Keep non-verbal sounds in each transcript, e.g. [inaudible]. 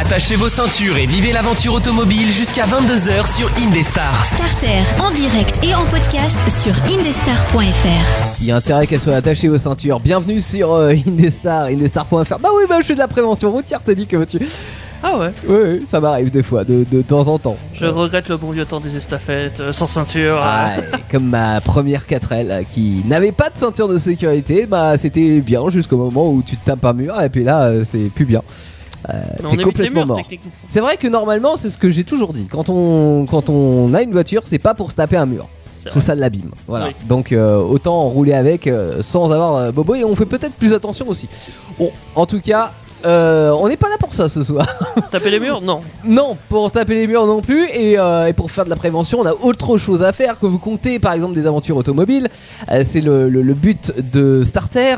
Attachez vos ceintures et vivez l'aventure automobile jusqu'à 22h sur Indestar. Starter en direct et en podcast sur indestar.fr. Il y a intérêt qu'elle soit attachée aux ceintures. Bienvenue sur euh, Indestar, indestar.fr. Bah oui, bah je fais de la prévention routière, t'as dit que tu. Ah ouais Oui, oui, ça m'arrive des fois, de, de temps en temps. Je regrette le bon vieux temps des estafettes, euh, sans ceinture. Ah, [laughs] euh. comme ma première 4L euh, qui n'avait pas de ceinture de sécurité, bah c'était bien jusqu'au moment où tu te tapes un mur et puis là euh, c'est plus bien. Euh, t'es complètement murs, mort. C'est vrai que normalement c'est ce que j'ai toujours dit. Quand on, quand on a une voiture, c'est pas pour se taper un mur. C'est ça l'abîme. Voilà. Oui. Donc euh, autant rouler avec euh, sans avoir euh, bobo et on fait peut-être plus attention aussi. Bon, en tout cas, on n'est pas là pour ça ce soir. Taper les murs Non. [laughs] Non, pour taper les murs non plus et, et pour faire de la prévention, on a autre chose à faire que vous comptez par exemple des aventures automobiles. C'est le, le- le but de Starter.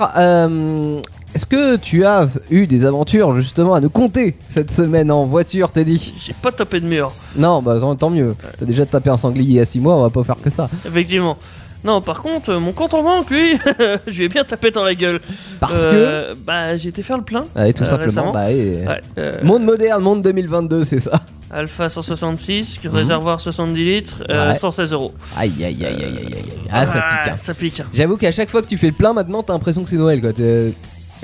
Euh, Est-ce que tu as eu des aventures justement à nous compter cette semaine en voiture, Teddy? J'ai pas tapé de mur, Non, bah tant- mieux. T'as déjà tapé un sanglier à 6 mois, on va pas faire que ça. effectivement. Non, par contre, euh, mon compte en banque, lui, [laughs] je lui ai bien tapé dans la gueule. Parce Euh, Bah, j'ai été faire le plein. que. Ouais, tout euh, simplement, récemment. bah, et- Ouais, euh, Monde moderne, monde 2022, c'est ça. Alpha 166, réservoir 70 litres, euh, Mhm. Ouais. 116 euros. Aïe aïe aïe aïe aïe aïe. aïe. Ah, ça pique. hein. Ça pique. J'avoue qu'à chaque fois que tu fais le plein, maintenant, t'as l'impression que c'est Noël, quoi.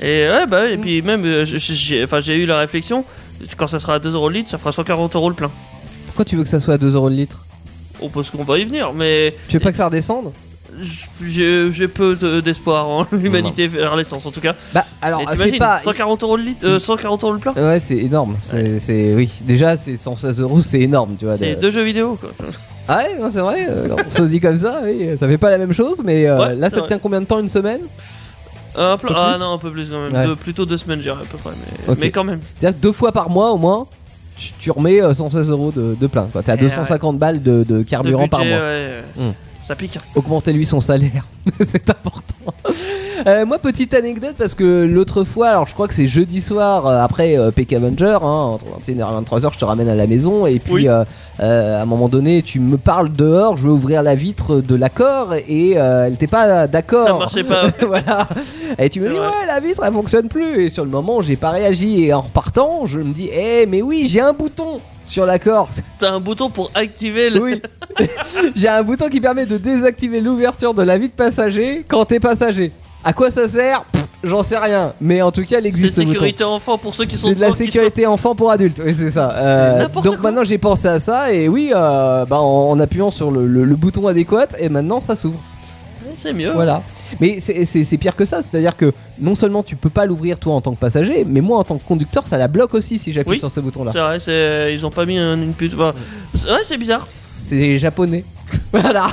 Et ouais, bah, Mm. et puis même, euh, j'ai- j'ai enfin, j'ai eu la réflexion, quand ça sera à 2 euros le litre, ça fera 140 euros le plein. Pourquoi tu veux que ça soit à 2 euros le litre? On pense qu'on va y venir, mais Tu veux pas que ça redescende? J'ai j'ai peu de- d'espoir en l'humanité vers l'essence en tout cas. Bah alors Et c'est t'imagines, pas 140 euros le litre, euh, 140 euros le plein? Ouais c'est énorme. C'est c'est- oui déjà c'est 116 euros c'est énorme tu vois. C'est de- deux jeux vidéo quoi. Ah ouais non, c'est vrai. euh, on se dit comme ça oui ça fait pas la même chose mais euh, Ouais, là c'est ça vrai. tient combien de temps une semaine? Un peu- ah non, un peu plus quand même. Ouais. De- plutôt deux semaines, j'irais à peu près. Mais, Ok. mais quand même. C'est-à-dire que deux fois par mois au moins tu, tu remets euh, 116 euros de, de plein quoi. T'es à Eh 250 balles de, de De carburant par budget, mois. ouais, Hmm. Ça pique. hein. augmenter lui son salaire. [laughs] c'est important. Euh, moi, petite anecdote parce que l'autre fois, alors je crois que c'est jeudi soir euh, après euh, Peck Avenger, hein, entre 21h et 23h, je te ramène à la maison et puis Oui. euh, à un moment donné, tu me parles dehors, je veux ouvrir la vitre de l'accord et elle était pas d'accord. Ça marchait pas. [laughs] voilà. Et tu me dis vrai. ouais la vitre elle fonctionne plus et sur le moment j'ai pas réagi et en repartant je me dis eh mais oui j'ai un bouton sur l'accord T'as un bouton pour activer le. oui. [laughs] J'ai un bouton qui permet de désactiver l'ouverture de la vitre passager quand t'es passager. À quoi ça sert? J'en sais rien. Mais en tout cas, C'est existe ce bouton. sécurité enfant pour ceux qui sont C'est de la sécurité enfant pour adultes, oui c'est ça. Euh, donc quoi. maintenant j'ai pensé à ça et oui, euh, bah, en, en appuyant sur le, le- le bouton adéquat et maintenant ça s'ouvre. C'est mieux. Voilà. Mais c'est- pire que ça, c'est-à-dire que non seulement tu peux pas l'ouvrir toi en tant que passager, mais moi en tant que conducteur ça la bloque aussi si j'appuie Oui. sur ce bouton-là. C'est vrai, ils ont pas mis un- une pute. ouais, c'est bizarre. C'est japonais. [laughs] voilà.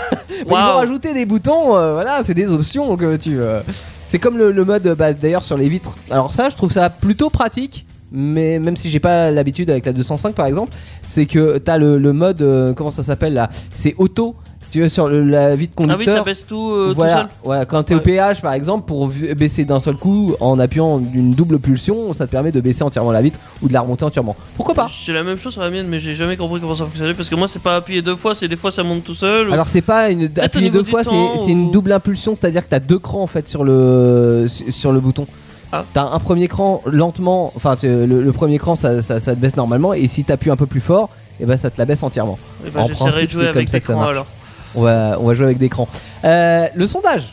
Ils ont rajouté des boutons, euh, voilà, c'est des options que tu. euh, C'est comme le, le mode, bah, d'ailleurs, sur les vitres. Alors, ça, je trouve ça plutôt pratique. Mais même si j'ai pas l'habitude avec la 205 par exemple, c'est que t'as le, le mode, euh, comment ça s'appelle là C'est auto. Si tu veux, sur le- la vitre Ah oui, ça baisse tout, euh, voilà, tout seul. voilà, quand t'es Ouais. au péage par exemple, pour v- baisser d'un seul coup en appuyant d'une double pulsion, ça te permet de baisser entièrement la vitre ou de la remonter entièrement. Pourquoi pas J'ai la même chose sur la mienne, mais j'ai jamais compris comment ça fonctionnait parce que moi c'est pas appuyé deux fois, c'est des fois ça monte tout seul. ou- Alors c'est pas une au appuyer niveau deux du fois, c'est temps c'est une ou- double impulsion, c'est-à-dire que t'as deux crans en fait sur le sur le bouton. Ah. T'as un premier cran lentement, enfin tu- le, le premier cran ça, ça, ça te baisse normalement et si t'appuies un peu plus fort, et ben ça te la baisse entièrement. Eh ben, en J'essaierai principe, de jouer c'est comme avec ça que ça l'écran marche. alors. On va on va jouer avec des crans. Euh, le sondage.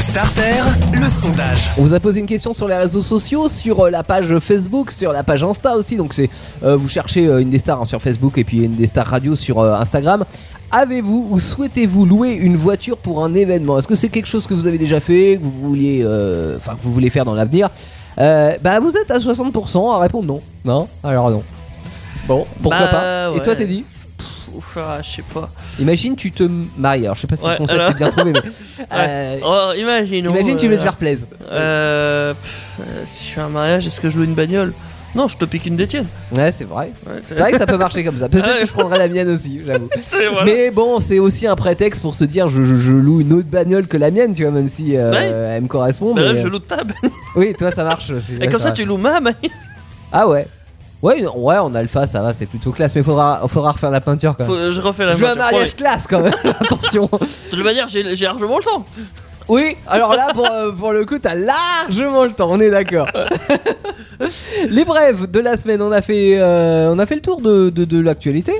Starter, le sondage. On vous a posé une question sur les réseaux sociaux, sur euh, la page Facebook, sur la page Insta aussi. Donc c'est euh, vous cherchez euh, une des stars hein, sur Facebook et puis une des stars radio sur euh, Instagram. Avez-vous ou souhaitez-vous louer une voiture pour un événement? Est-ce que c'est quelque chose que vous avez déjà fait, que vous vouliez, euh, enfin que vous voulez faire dans l'avenir? Euh, Bah vous êtes à 60% à répondre non. Non? Alors non. Bon, pourquoi Bah, pas? Et toi t'es dit Ouf, ah, je sais pas. Imagine tu te maries. Alors je sais pas si Ouais, le concept alors- est bien trouvé, mais [laughs] euh, Oh, imaginons. imagine tu veux euh, te faire plaisir. Euh, euh, si je fais un mariage, est-ce que je loue une bagnole? Non, je te pique une des tiennes. Ouais, c'est vrai. Ouais, C'est vrai que ça [laughs] peut marcher comme ça. Peut-être que je prendrai la mienne aussi, j'avoue. [laughs] voilà. Mais bon, c'est aussi un prétexte pour se dire je, je- je loue une autre bagnole que la mienne, tu vois, même si euh, Ouais. elle me correspond. Bah là, mais, je euh, loue ta bagnole. Oui, toi ça marche aussi. Et ouais, comme ça, tu loues ma bagnole. Ah ouais. Ouais, ouais, en alpha, ça va, c'est plutôt classe, mais faudra, faudra refaire la peinture quand même. Faut- Je refais la je veux un mariage classe quand même, [laughs] attention. De toute manière, j'ai j'ai largement le temps. Oui, alors là, pour, euh, pour le coup, t'as largement le temps, on est d'accord. [laughs] Les brèves de la semaine, on a fait, euh, on a fait le tour de, de, de l'actualité.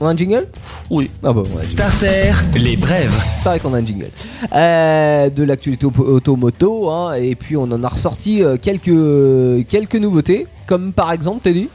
On a un jingle? Oui. Ah bah ouais, Starter, les brèves. pareil qu'on a un jingle. Euh, de l'actualité auto- automoto, hein, et puis on en a ressorti euh, quelques, quelques nouveautés, comme par exemple, t'as dit?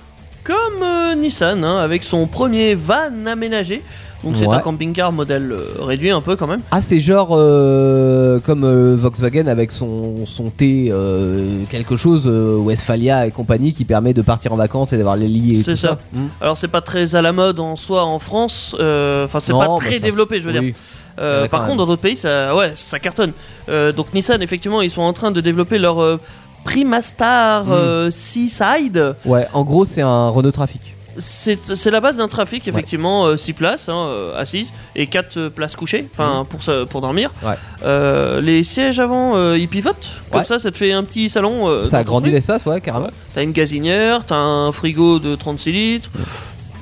Comme euh, Nissan, hein, avec son premier van aménagé. Donc c'est Ouais. un camping-car modèle euh, réduit un peu quand même. Ah, c'est genre euh, comme euh, Volkswagen avec son, son T euh, quelque chose, euh, Westphalia et compagnie, qui permet de partir en vacances et d'avoir les lits et C'est tout ça. ça. Hmm. Alors c'est pas très à la mode en soi en France. euh, Enfin c'est Non, pas bah, très ça- développé, je veux dire. Oui. Euh, Ouais, par contre, même. dans d'autres pays, ça, ouais, ça cartonne. Euh, donc Nissan, effectivement, ils sont en train de développer leur euh, Primastar Mm. euh, Seaside. Ouais, en gros, c'est un Renault Trafic. C'est c'est la base d'un trafic, effectivement, 6 places hein, euh, assises et 4 places couchées, enfin pour, se- pour dormir. Ouais. Euh, les sièges avant, euh, ils pivotent, comme Ouais. ça, ça te fait un petit salon. euh, ça dans ton agrandit truc. l'espace, ouais, carrément. T'as une gazinière, t'as un frigo de 36 litres.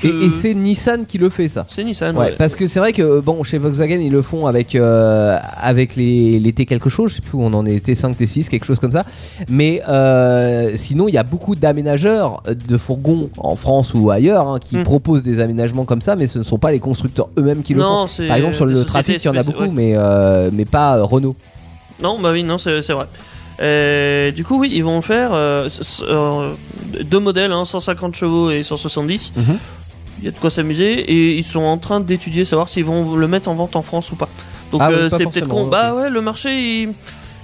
Et, et c'est Nissan qui le fait, ça. c'est Nissan. Ouais, ouais. parce que c'est vrai que bon, chez Volkswagen ils le font avec euh, avec les, les T quelque chose, je sais plus où on en est T5, T6, quelque chose comme ça. Mais euh, sinon il y a beaucoup d'aménageurs de fourgons en France ou ailleurs hein, qui Mm. proposent des aménagements comme ça, mais ce ne sont pas les constructeurs eux-mêmes qui le Non, font. Par exemple sur le trafic il y en a beaucoup, ouais. mais euh, mais pas euh, Renault. Non, bah oui, non, c'est vrai. Euh, du coup, oui, ils vont faire euh, euh, deux modèles, hein, 150 chevaux et 170. Mhm. Il y a de quoi s'amuser et ils sont en train d'étudier, savoir s'ils vont le mettre en vente en France ou pas. Donc Ah oui, euh, c'est peut-être con. Bah ouais, le marché, ils,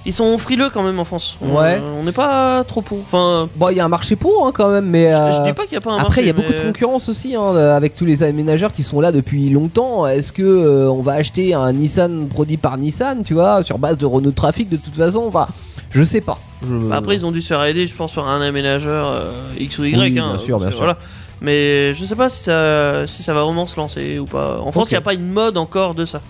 ils sont frileux quand même en France. On- Ouais. on n'est pas trop pour. Enfin, Bon, il y a un marché pour hein, quand même, mais je, je euh, dis pas qu'il n'y a pas un Après, marché. il y a beaucoup de concurrence aussi hein, euh, avec tous les aménageurs qui sont là depuis longtemps. Est-ce que euh, on va acheter un Nissan produit par Nissan, tu vois, sur base de Renault Trafic de toute façon? Enfin, je sais pas. Je- Bah, Après, ils ont dû se faire aider, je pense, par un aménageur euh, X ou Y. Oui, hein, bien sûr, bien sûr. Voilà. Mais je sais pas si ça, si ça va vraiment se lancer ou pas. En France, il n'y a pas une mode encore de ça.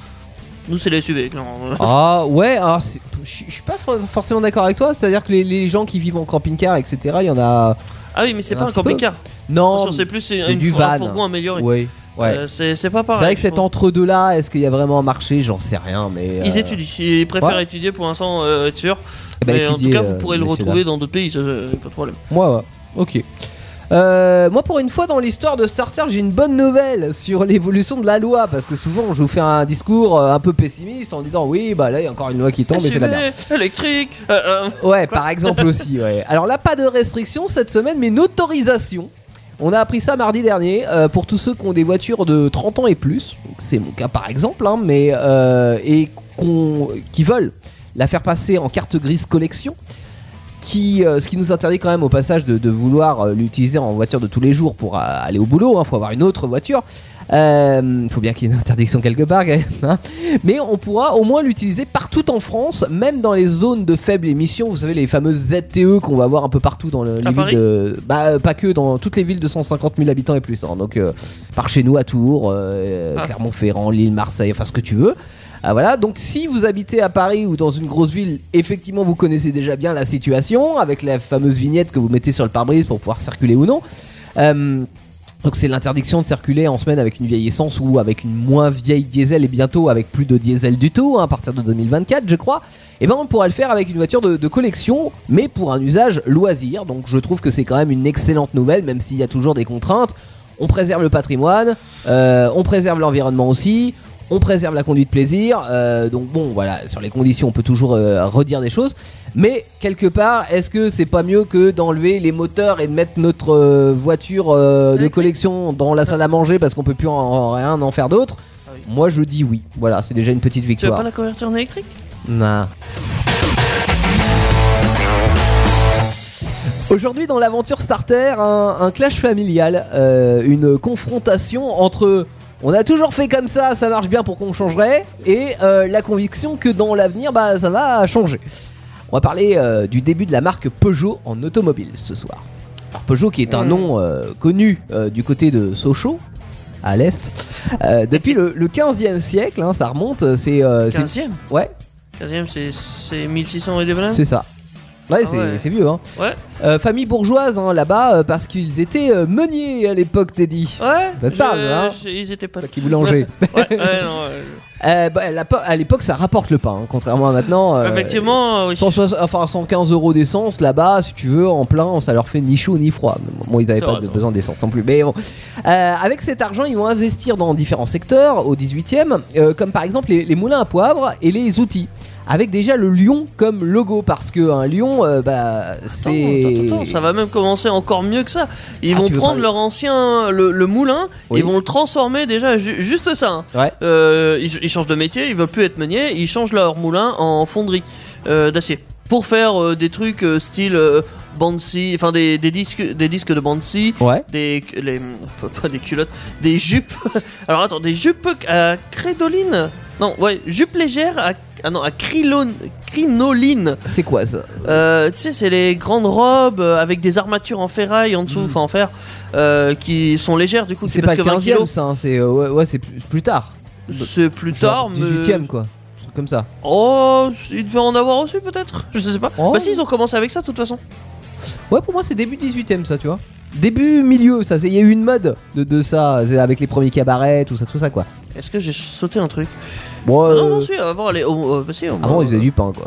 Nous, c'est les SUV. [laughs] Ah ouais, alors c'est- je suis pas for- forcément d'accord avec toi. C'est-à-dire que les, les gens qui vivent en camping-car, etc., il y en a. Ah oui, mais c'est Un pas un camping-car. Non. C'est plus c'est une, du un van. fourgon amélioré. Oui, ouais. Euh, c'est c'est pas c'est pareil. vrai que cet trouve. entre-deux là, est-ce qu'il y a vraiment un marché J'en sais rien, mais. Ils euh, étudient. Ils préfèrent ouais. étudier pour l'instant, euh, être sûr. eh ben, mais en tout cas, vous pourrez le retrouver dans d'autres pays, ça, pas de problème. Moi, ouais. Ok. Euh, moi, pour une fois dans l'histoire de Starter, j'ai une bonne nouvelle sur l'évolution de la loi. Parce que souvent, je vous fais un discours euh, un peu pessimiste en disant Oui, bah là, il y a encore une loi qui tombe et c'est la merde. Électrique. euh, euh, Ouais, par exemple aussi, ouais. Alors là, pas de restriction cette semaine, mais une autorisation. On a appris ça mardi dernier euh, pour tous ceux qui ont des voitures de 30 ans et plus. C'est mon cas par exemple, hein, mais euh, et qu'on- qui veulent la faire passer en carte grise collection. Qui, euh, ce qui nous interdit quand même au passage de, de vouloir euh, l'utiliser en voiture de tous les jours pour euh, aller au boulot. Il faut avoir une autre voiture. Il faut bien qu'il y ait une interdiction quelque part. hein. Mais on pourra au moins l'utiliser partout en France, même dans les zones de faible émission. Vous savez, les fameuses ZTE qu'on va voir un peu partout dans le- les villes de. Bah, pas que dans toutes les villes de 150 000 habitants et plus. hein. Donc, par chez nous à Tours, Ah. Clermont-Ferrand, Lille, Marseille, enfin ce que tu veux. Ah, voilà, donc si vous habitez à Paris ou dans une grosse ville, effectivement vous connaissez déjà bien la situation avec la fameuse vignette que vous mettez sur le pare-brise pour pouvoir circuler ou non. Euh, donc c'est l'interdiction de circuler en semaine avec une vieille essence ou avec une moins vieille diesel et bientôt avec plus de diesel du tout hein, à partir de 2024 je crois. Et ben on pourra le faire avec une voiture de, de collection mais pour un usage loisir. Donc je trouve que c'est quand même une excellente nouvelle même s'il y a toujours des contraintes. On préserve le patrimoine, euh, on préserve l'environnement aussi, on préserve la conduite plaisir. euh, donc bon, voilà, sur les conditions, on peut toujours euh, redire des choses. Mais quelque part, est-ce que c'est pas mieux que d'enlever les moteurs et de mettre notre euh, voiture de collection dans la salle à manger parce qu'on peut plus en, en- rien en faire d'autre? Ah oui. Moi, je dis oui. Voilà, c'est déjà une petite Tu veux victoire. pas la convertir en électrique? Non. Aujourd'hui dans l'aventure starter, un, un clash familial, une confrontation entre on a toujours fait comme ça, ça marche bien pour qu'on changerait, et euh, la conviction que dans l'avenir, bah ça va changer. On va parler euh, du début de la marque Peugeot en automobile ce soir. Alors Peugeot qui est un nom euh, connu du côté de Sochaux, à l'est, depuis le, le 15e siècle, hein, ça remonte, c'est... euh, c'est- 15ème Ouais, 15ème, c'est- c'est 1600 et des c'est ça. Ouais, Ah c'est ouais. c'est vieux. Hein. Ouais. Euh, famille bourgeoise hein, là-bas euh, parce qu'ils étaient euh, meuniers à l'époque, Teddy. Ouais. Ça te parle, je- hein je- Ils étaient pas. Qui boulanger. [laughs] Ouais, ouais, non, ouais. Euh, bah, la à l'époque, ça rapporte le pain, hein, contrairement à maintenant. Effectivement, oui. 160 enfin 115 euros d'essence là-bas, si tu veux, en plein, ça leur fait ni chaud ni froid. Bon, ils n'avaient pas vrai, besoin d'essence non plus. Mais bon. Avec cet argent, ils vont investir dans différents secteurs au 18e, euh, comme par exemple les, les moulins à poivre et les outils. Avec déjà le lion comme logo, parce que un lion, euh, bah, c'est. ça va même commencer encore mieux que ça. Ils Ah, vont prendre parler leur ancien, le, le moulin, Oui. ils vont le transformer déjà, ju- juste ça. hein. Ouais. Euh, ils, ils changent de métier, ils veulent plus être meuniers, ils changent leur moulin en fonderie euh, d'acier. Pour faire des trucs style Banksy, enfin des, des disques, des disques de Banksy, Ouais. des, les, [laughs] pas des culottes, des jupes. [laughs] Alors attends, des jupes à crédoline Non, ouais, jupes légères à, ah non, à crilone- crinoline. C'est quoi ça Euh, tu sais, c'est les grandes robes euh, avec des armatures en ferraille en dessous, enfin en fer, euh, qui sont légères du coup, Hmm. C'est pas que 20 15e, kilos. ça, hein, c'est ouais, ouais, c'est plus, plus tard. C'est plus Genre tard, mais. 18e quoi. Un truc Comme ça. Oh, il devait en avoir aussi peut-être? Je sais pas. Oh. Bah si, ils ont commencé avec ça de toute façon. Ouais, pour moi, c'est début 18ème, ça, tu vois. Début, milieu, ça, c'est- il y a eu une mode de, de ça, avec les premiers cabarets, tout ça, tout ça, quoi. Est-ce que j'ai sauté un truc? Bon, Ah Non, euh, non, si, avant, les... oh, euh, bah, si, ils faisaient euh, du pain, quoi.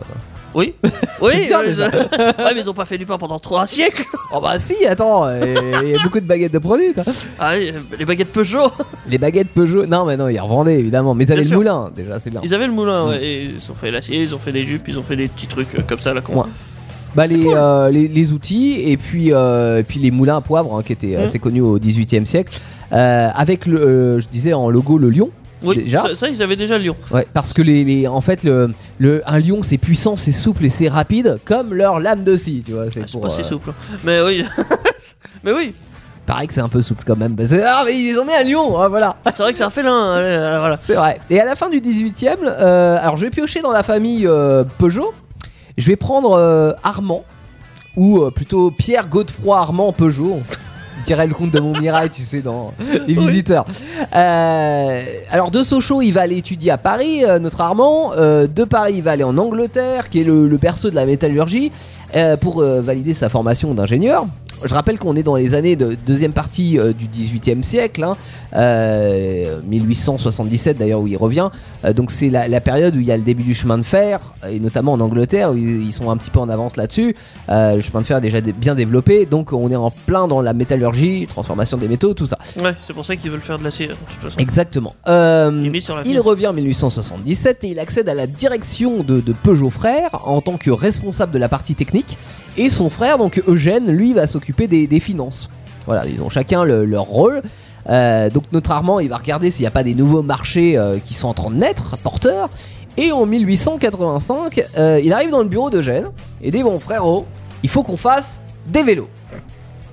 Oui, [laughs] oui, [laughs] ouais, mais ils ont pas fait du pain pendant trois siècles. Oh, bah, si, attends, il y a beaucoup de baguettes de produits. Ah, oui, les baguettes Peugeot, [laughs] Les baguettes Peugeot, non, mais non, ils revendaient, évidemment. Mais ils avaient Bien le sûr. moulin, déjà, c'est bien. ils avaient le moulin, Mm. ouais, et ils ont fait l'acier, ils ont fait des jupes, ils ont fait des petits trucs euh, comme ça là. qu'on- Ouais. Bah, les, euh, les, les outils, et puis, euh, et puis les moulins à poivre, hein, qui étaient Mm. assez connus au 18ème siècle. Euh, avec, le, je disais, en logo, le lion. Oui, Déjà ça, ça, ils avaient déjà le lion. Ouais, parce que les, les- en fait, le, le, un lion, c'est puissant, c'est souple et c'est rapide, comme leur lame de scie, tu vois. C'est Ah, pas si souple. hein. Mais oui, [laughs] mais oui, Pareil que c'est un peu souple quand même. parce que- ah, mais ils ont mis un lion, ah, voilà. c'est vrai que c'est un félin. allez, voilà. C'est vrai. Et à la fin du 18ème, euh, alors je vais piocher dans la famille euh, Peugeot. Je vais prendre euh, Armand, ou euh, plutôt Pierre Godefroy Armand Peugeot. On dirait le comte de Montmirail, tu sais, dans Les Visiteurs. Euh, alors de Sochaux, il va aller étudier à Paris, notre Armand. De Paris, il va aller en Angleterre, qui est le, le berceau de la métallurgie, pour valider sa formation d'ingénieur. Je rappelle qu'on est dans les années de deuxième partie euh, du 18e siècle, hein, euh, 1877 d'ailleurs où il revient. Euh, donc c'est la, la période où il y a le début du chemin de fer, et notamment en Angleterre où ils, ils sont un petit peu en avance là-dessus. Le chemin de fer est déjà dé- bien développé, donc on est en plein dans la métallurgie, transformation des métaux, tout ça. Ouais, c'est pour ça qu'ils veulent faire de l'acier. Exactement. Il revient en 1877 et il accède à la direction de, de Peugeot Frères en tant que responsable de la partie technique. Et son frère, donc Eugène, lui, va s'occuper des, finances. Voilà, ils ont chacun le- leur rôle. Euh, donc notre Armand, il va regarder s'il n'y a pas des nouveaux marchés euh, qui sont en train de naître, porteurs. Et en 1885, euh, il arrive dans le bureau d'Eugène et dit bon frérot, il faut qu'on fasse des vélos.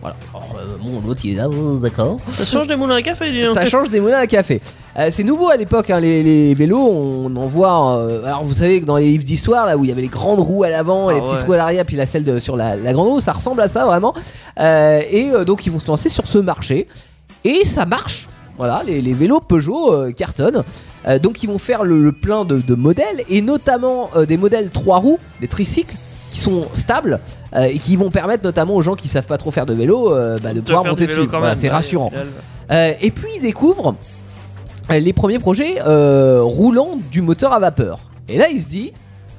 Voilà. Alors, euh, bon, l'autre il est là, d'accord. Ça change des moulins à café, dis donc. Ça change des moulins à café. Euh, c'est nouveau à l'époque, hein, les, les vélos, on en voit. euh, alors vous savez que dans les livres d'histoire, là où il y avait les grandes roues à l'avant, et Ah les petites ouais. roues à l'arrière, puis la selle de- sur la, la grande roue, ça ressemble à ça vraiment. Euh, et euh, donc ils vont se lancer sur ce marché. Et ça marche. Voilà, les, les vélos Peugeot euh, cartonnent. Euh, donc ils vont faire le, le plein de, de modèles, et notamment euh, des modèles 3 roues, des tricycles, qui sont stables, euh, et qui vont permettre notamment aux gens qui savent pas trop faire de vélo euh, bah, de De pouvoir monter dessus. Voilà, c'est ouais, rassurant. Euh, et puis il découvre euh, les premiers projets euh, roulant du moteur à vapeur. Et là il se dit,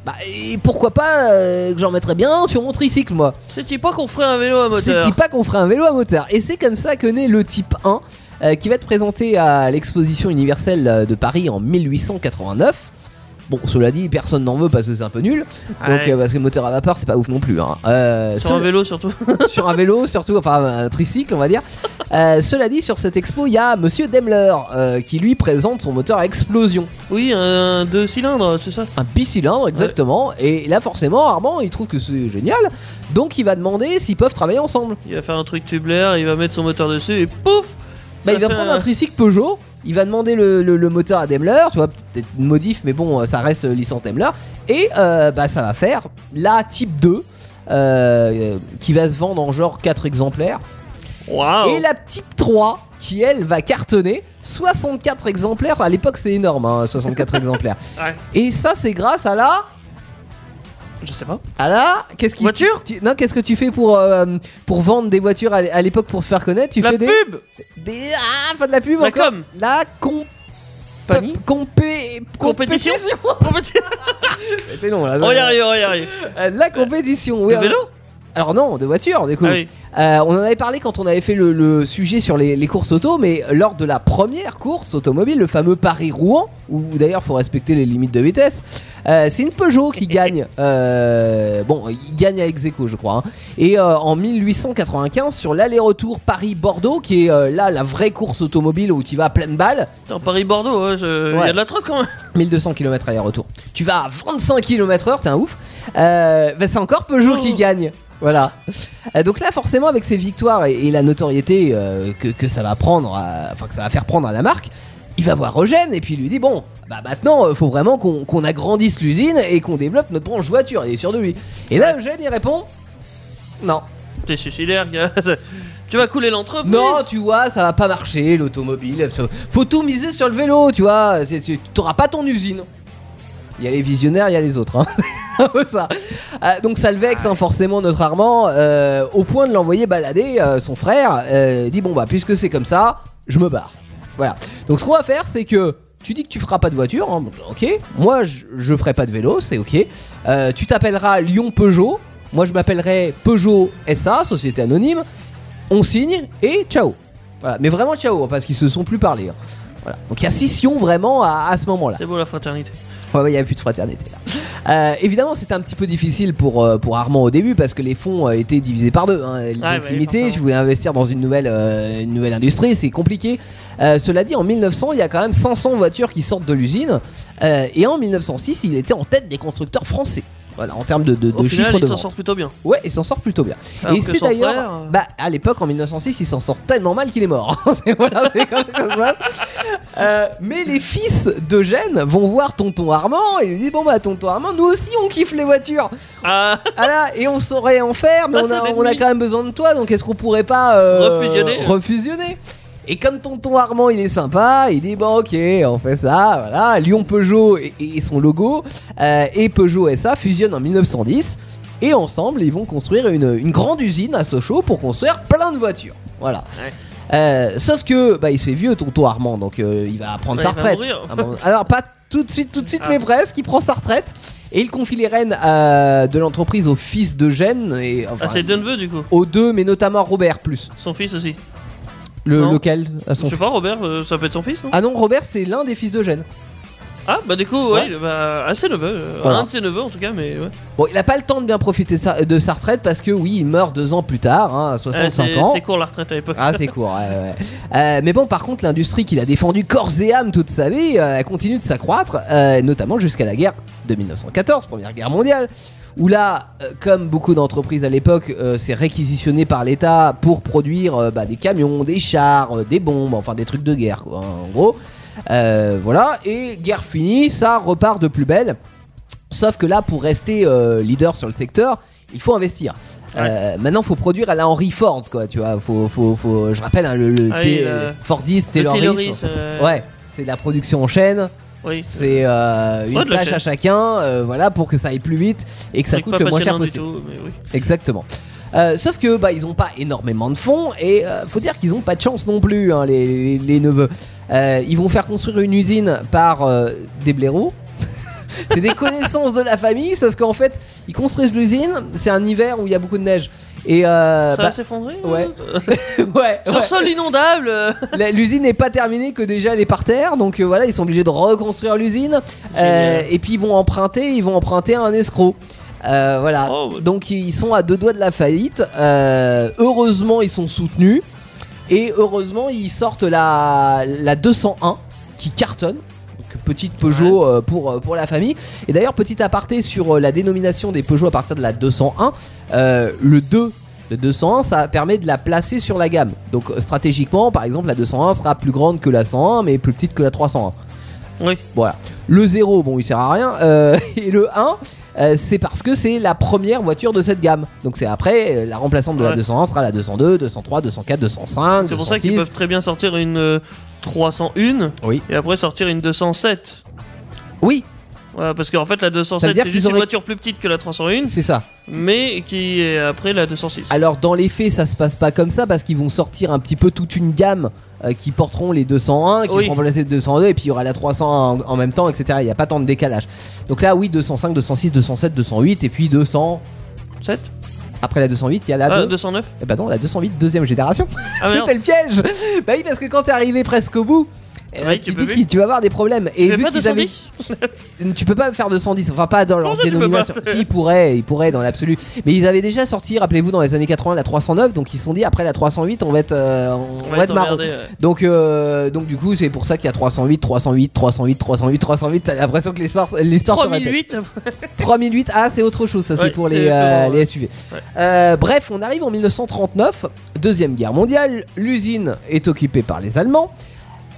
bah et pourquoi pas que j'en mettrais bien sur mon tricycle moi. C'est-il pas qu'on ferait un vélo à moteur C'est pas qu'on ferait un vélo à moteur. Et c'est comme ça que naît le type 1 euh, qui va être présenté à l'exposition universelle de Paris en 1889. Bon, cela dit, personne n'en veut parce que c'est un peu nul. Donc, Ouais. euh, parce que moteur à vapeur, c'est pas ouf non plus. Hein. Euh, Sur un vélo surtout. [laughs] sur un vélo, surtout, enfin un tricycle, on va dire. Euh, cela dit, sur cette expo, il y a Monsieur Daimler qui lui présente son moteur à explosion, Oui, un deux cylindres, c'est ça? Un bicylindre exactement. Et là, forcément, Armand, il trouve que c'est génial, donc il va demander s'ils peuvent travailler ensemble. Il va faire un truc tubulaire, il va mettre son moteur dessus et pouf Bah, il va prendre un tricycle Peugeot. Il va demander le, le- le moteur à Daimler, tu vois, peut-être une modif, mais bon, euh, ça reste euh, licence Daimler. Et euh, bah, ça va faire la Type 2, euh, qui va se vendre en genre 4 exemplaires. Waouh Et la Type 3 qui elle va cartonner 64 exemplaires. À l'époque c'est énorme, hein, 64 [laughs] exemplaires. Ouais. Et ça c'est grâce à la Je sais pas. Ah là, qu'est-ce qui Voiture tu- Non, qu'est-ce que tu fais pour euh, pour vendre des voitures à, l'époque pour se faire connaître Tu La fais des, pub des ah pas de la pub La encore. com La com compé Compétition compétition. [laughs] C'était long là. On y arrive, on y arrive. La compétition. Oui, De vélo Alors non, de voiture du coup. Ah oui. Euh, on en avait parlé quand on avait fait le, le sujet sur les, les courses auto, mais lors de la première course automobile, le fameux Paris-Rouen, où d'ailleurs faut respecter les limites de vitesse, euh, c'est une Peugeot qui [laughs] gagne. euh, bon, il gagne à Execo, je crois. hein. Et en 1895, sur l'aller-retour Paris-Bordeaux, qui est là la vraie course automobile où tu vas à pleine balle, Attends, Paris-Bordeaux, ouais, je- il y a de la trotte quand même. [laughs] 1200 km aller-retour. Tu vas à 25 km/h, t'es un ouf. Bah, c'est encore Peugeot Oh. qui gagne. Voilà. Euh, donc là, forcément, avec ses victoires et, et la notoriété euh, que, que ça va prendre, à- enfin que ça va faire prendre à la marque, il va voir Eugène et puis il lui dit bon, bah maintenant, euh, faut vraiment qu'on qu'on agrandisse l'usine et qu'on développe notre branche voiture. Il est sûr de lui. Et là, Eugène, il répond non. T'es suicidaire, gars. [laughs] tu vas couler l'entreprise. Non, tu vois, ça va pas marcher, l'automobile. Faut tout miser sur le vélo, tu vois. c'est- Tu t'auras pas ton usine. Il y a les visionnaires, il y a les autres. hein. [laughs] [laughs] Euh, donc ça le vexe hein, forcément notre Armand, euh, au point de l'envoyer balader euh, son frère. euh, dit bon bah puisque c'est comme ça, je me barre. Voilà. Donc ce qu'on va faire, c'est que tu dis que tu feras pas de voiture, hein, ok. Moi je, ferai pas de vélo, c'est ok. Tu t'appelleras Lyon Peugeot. Moi je m'appellerai Peugeot SA, société anonyme. On signe et ciao. Voilà. Mais vraiment ciao, hein, parce qu'ils se sont plus parlé. Voilà. Donc il y a scission vraiment à, à ce moment-là. C'est beau la fraternité. Ouais, il n'y a plus de fraternité là. Euh, évidemment, c'était un petit peu difficile pour, euh, pour Armand au début parce que les fonds euh, étaient divisés par deux. Hein. Limités. forcément. Tu voulais investir dans une nouvelle, euh, une nouvelle industrie, c'est compliqué. Euh, cela dit, en 1900, il y a quand même 500 voitures qui sortent de l'usine. Et en 1906, il était en tête des constructeurs français. Voilà, en termes de, de, Au de final, chiffres il de s'en vente. sort plutôt bien. Ouais, il s'en sort plutôt bien. Alors et que c'est son d'ailleurs, frère, euh, bah à l'époque en 1906, il s'en sort tellement mal qu'il est mort. [laughs] C'est- voilà, c'est comme ça que ça se passe. Euh, mais les fils d'Eugène vont voir tonton Armand et lui disent bon bah tonton Armand, nous aussi on kiffe les voitures. Ah, Ah là, et on saurait en faire, mais Ah, on, c'est a, l'ennemi. on a quand même besoin de toi, donc est-ce qu'on pourrait pas euh, Refusionner. refusionner? Et comme tonton Armand il est sympa, il dit bon ok on fait ça, voilà, Lyon Peugeot et, et son logo euh, et Peugeot SA fusionnent en 1910 et ensemble ils vont construire une, une grande usine à Sochaux pour construire plein de voitures. Voilà. Ouais. Euh, sauf que bah, il se fait vieux tonton Armand donc euh, il va prendre Ouais, sa retraite. Ah bon, Alors pas tout de suite tout de suite Ah. mais presque, il prend sa retraite et il confie les rênes euh, de l'entreprise au fils d'Eugène et enfin, ah c'est deux neveux du coup. aux deux mais notamment Robert plus. Son fils aussi. Le Non. lequel à son Je sais pas, Robert, euh, ça peut être son fils, non Ah non, Robert, c'est l'un des fils d'Eugène. Ah, bah du coup, ouais, bah, à ses neveux. euh, Voilà. Un de ses neveux en tout cas, mais ouais. Bon, il a pas le temps de bien profiter sa- de sa retraite parce que oui, il meurt deux ans plus tard, hein, à Euh, 65 c'est ans. c'est court la retraite à l'époque. Ah, c'est court. ouais, ouais. Euh, mais bon, par contre, l'industrie qu'il a défendue corps et âme toute sa vie, euh, elle continue de s'accroître, euh, notamment jusqu'à la guerre de 1914, Première Guerre mondiale, où là, euh, comme beaucoup d'entreprises à l'époque, euh, c'est réquisitionné par l'État pour produire euh, bah, des camions, des chars, des bombes, enfin des trucs de guerre, quoi, hein, en gros. Voilà, et guerre finie, ça repart de plus belle. Sauf que là, pour rester leader sur le secteur, il faut investir. Euh, maintenant, faut produire à la Henry Ford, quoi. Tu vois, faut, faut, faut. Je rappelle hein, le, le Ah oui, le- Fordiste, euh, Ouais, c'est de la production en chaîne. Oui. C'est euh, une tâche chaîne. à chacun, euh, voilà, pour que ça aille plus vite et que ça coûte le moins cher possible. tout, mais oui. Exactement. Euh, sauf que bah ils ont pas énormément de fonds et faut dire qu'ils ont pas de chance non plus hein, les, les- les neveux. Ils vont faire construire une usine par des blaireaux. [laughs] c'est des connaissances de la famille, sauf qu'en fait ils construisent l'usine. C'est un hiver où il y a beaucoup de neige et euh, Ça bah, va s'effondrer ouais. [laughs] [laughs] ouais, Sur ouais. sol inondable [laughs] L'usine n'est pas terminée que déjà elle est par terre, donc euh, voilà, ils sont obligés de reconstruire l'usine. Euh, et puis ils vont emprunter, ils vont emprunter à un escroc. Voilà, Oh, bah. donc ils sont à deux doigts de la faillite. Heureusement, ils sont soutenus et heureusement, ils sortent la, la 201 qui cartonne. Petite Peugeot euh, pour, euh, pour la famille. Et d'ailleurs, petit aparté sur euh, la dénomination des Peugeot à partir de la 201, euh, le 2 de 201, ça permet de la placer sur la gamme. Donc stratégiquement, par exemple, la 201 sera plus grande que la 101, mais plus petite que la 301. Oui. Voilà. Le 0, bon, il sert à rien. euh, [laughs] et le 1, euh, c'est parce que c'est la première voiture de cette gamme. Donc c'est après, euh, la remplaçante de la Ouais. 201 sera la 202, 203, 204, 205, C'est pour ça qu'ils 206. peuvent très bien sortir une 301 Oui. et après sortir une 207. Oui. Ouais, parce qu'en fait, la Ça veut 207, dire c'est qu'ils juste une auraient- voiture plus petite que la 301, C'est ça. mais qui est après la 206. Alors dans les faits, ça se passe pas comme ça parce qu'ils vont sortir un petit peu toute une gamme euh, qui porteront les 201, qui Oui. seront remplacés de 202 et puis il y aura la 300 en, en même temps, etc. Il n'y a pas tant de décalage. Donc là, oui, 205, 206, 207, 208 et puis 200. 7 Après la 208, il y a la Ah, 2... 209 Eh ben non, la 208 deuxième génération. Ah [laughs] C'était le piège. Bah oui, parce que quand t'es arrivé presque au bout. Tu vas avoir des problèmes. Et vu qu'ils avaient 210 [laughs] tu peux pas faire 210 enfin pas dans leur ça, dénomination. si ils pourraient ils pourraient dans l'absolu. Mais ils avaient déjà sorti rappelez-vous dans les années 80 la 309 donc ils se sont dit après la 308 on va être euh, on, On va être marron ouais. donc euh, donc du coup c'est pour ça qu'il y a 308 308 308 308 308 t'as l'impression que l'histoire se répète. 3008 3008 [laughs] ah c'est autre chose. Ça c'est Ouais, pour c'est les, euh, pour, les SUV ouais. Euh, bref on arrive en 1939 deuxième guerre mondiale. L'usine est occupée par les Allemands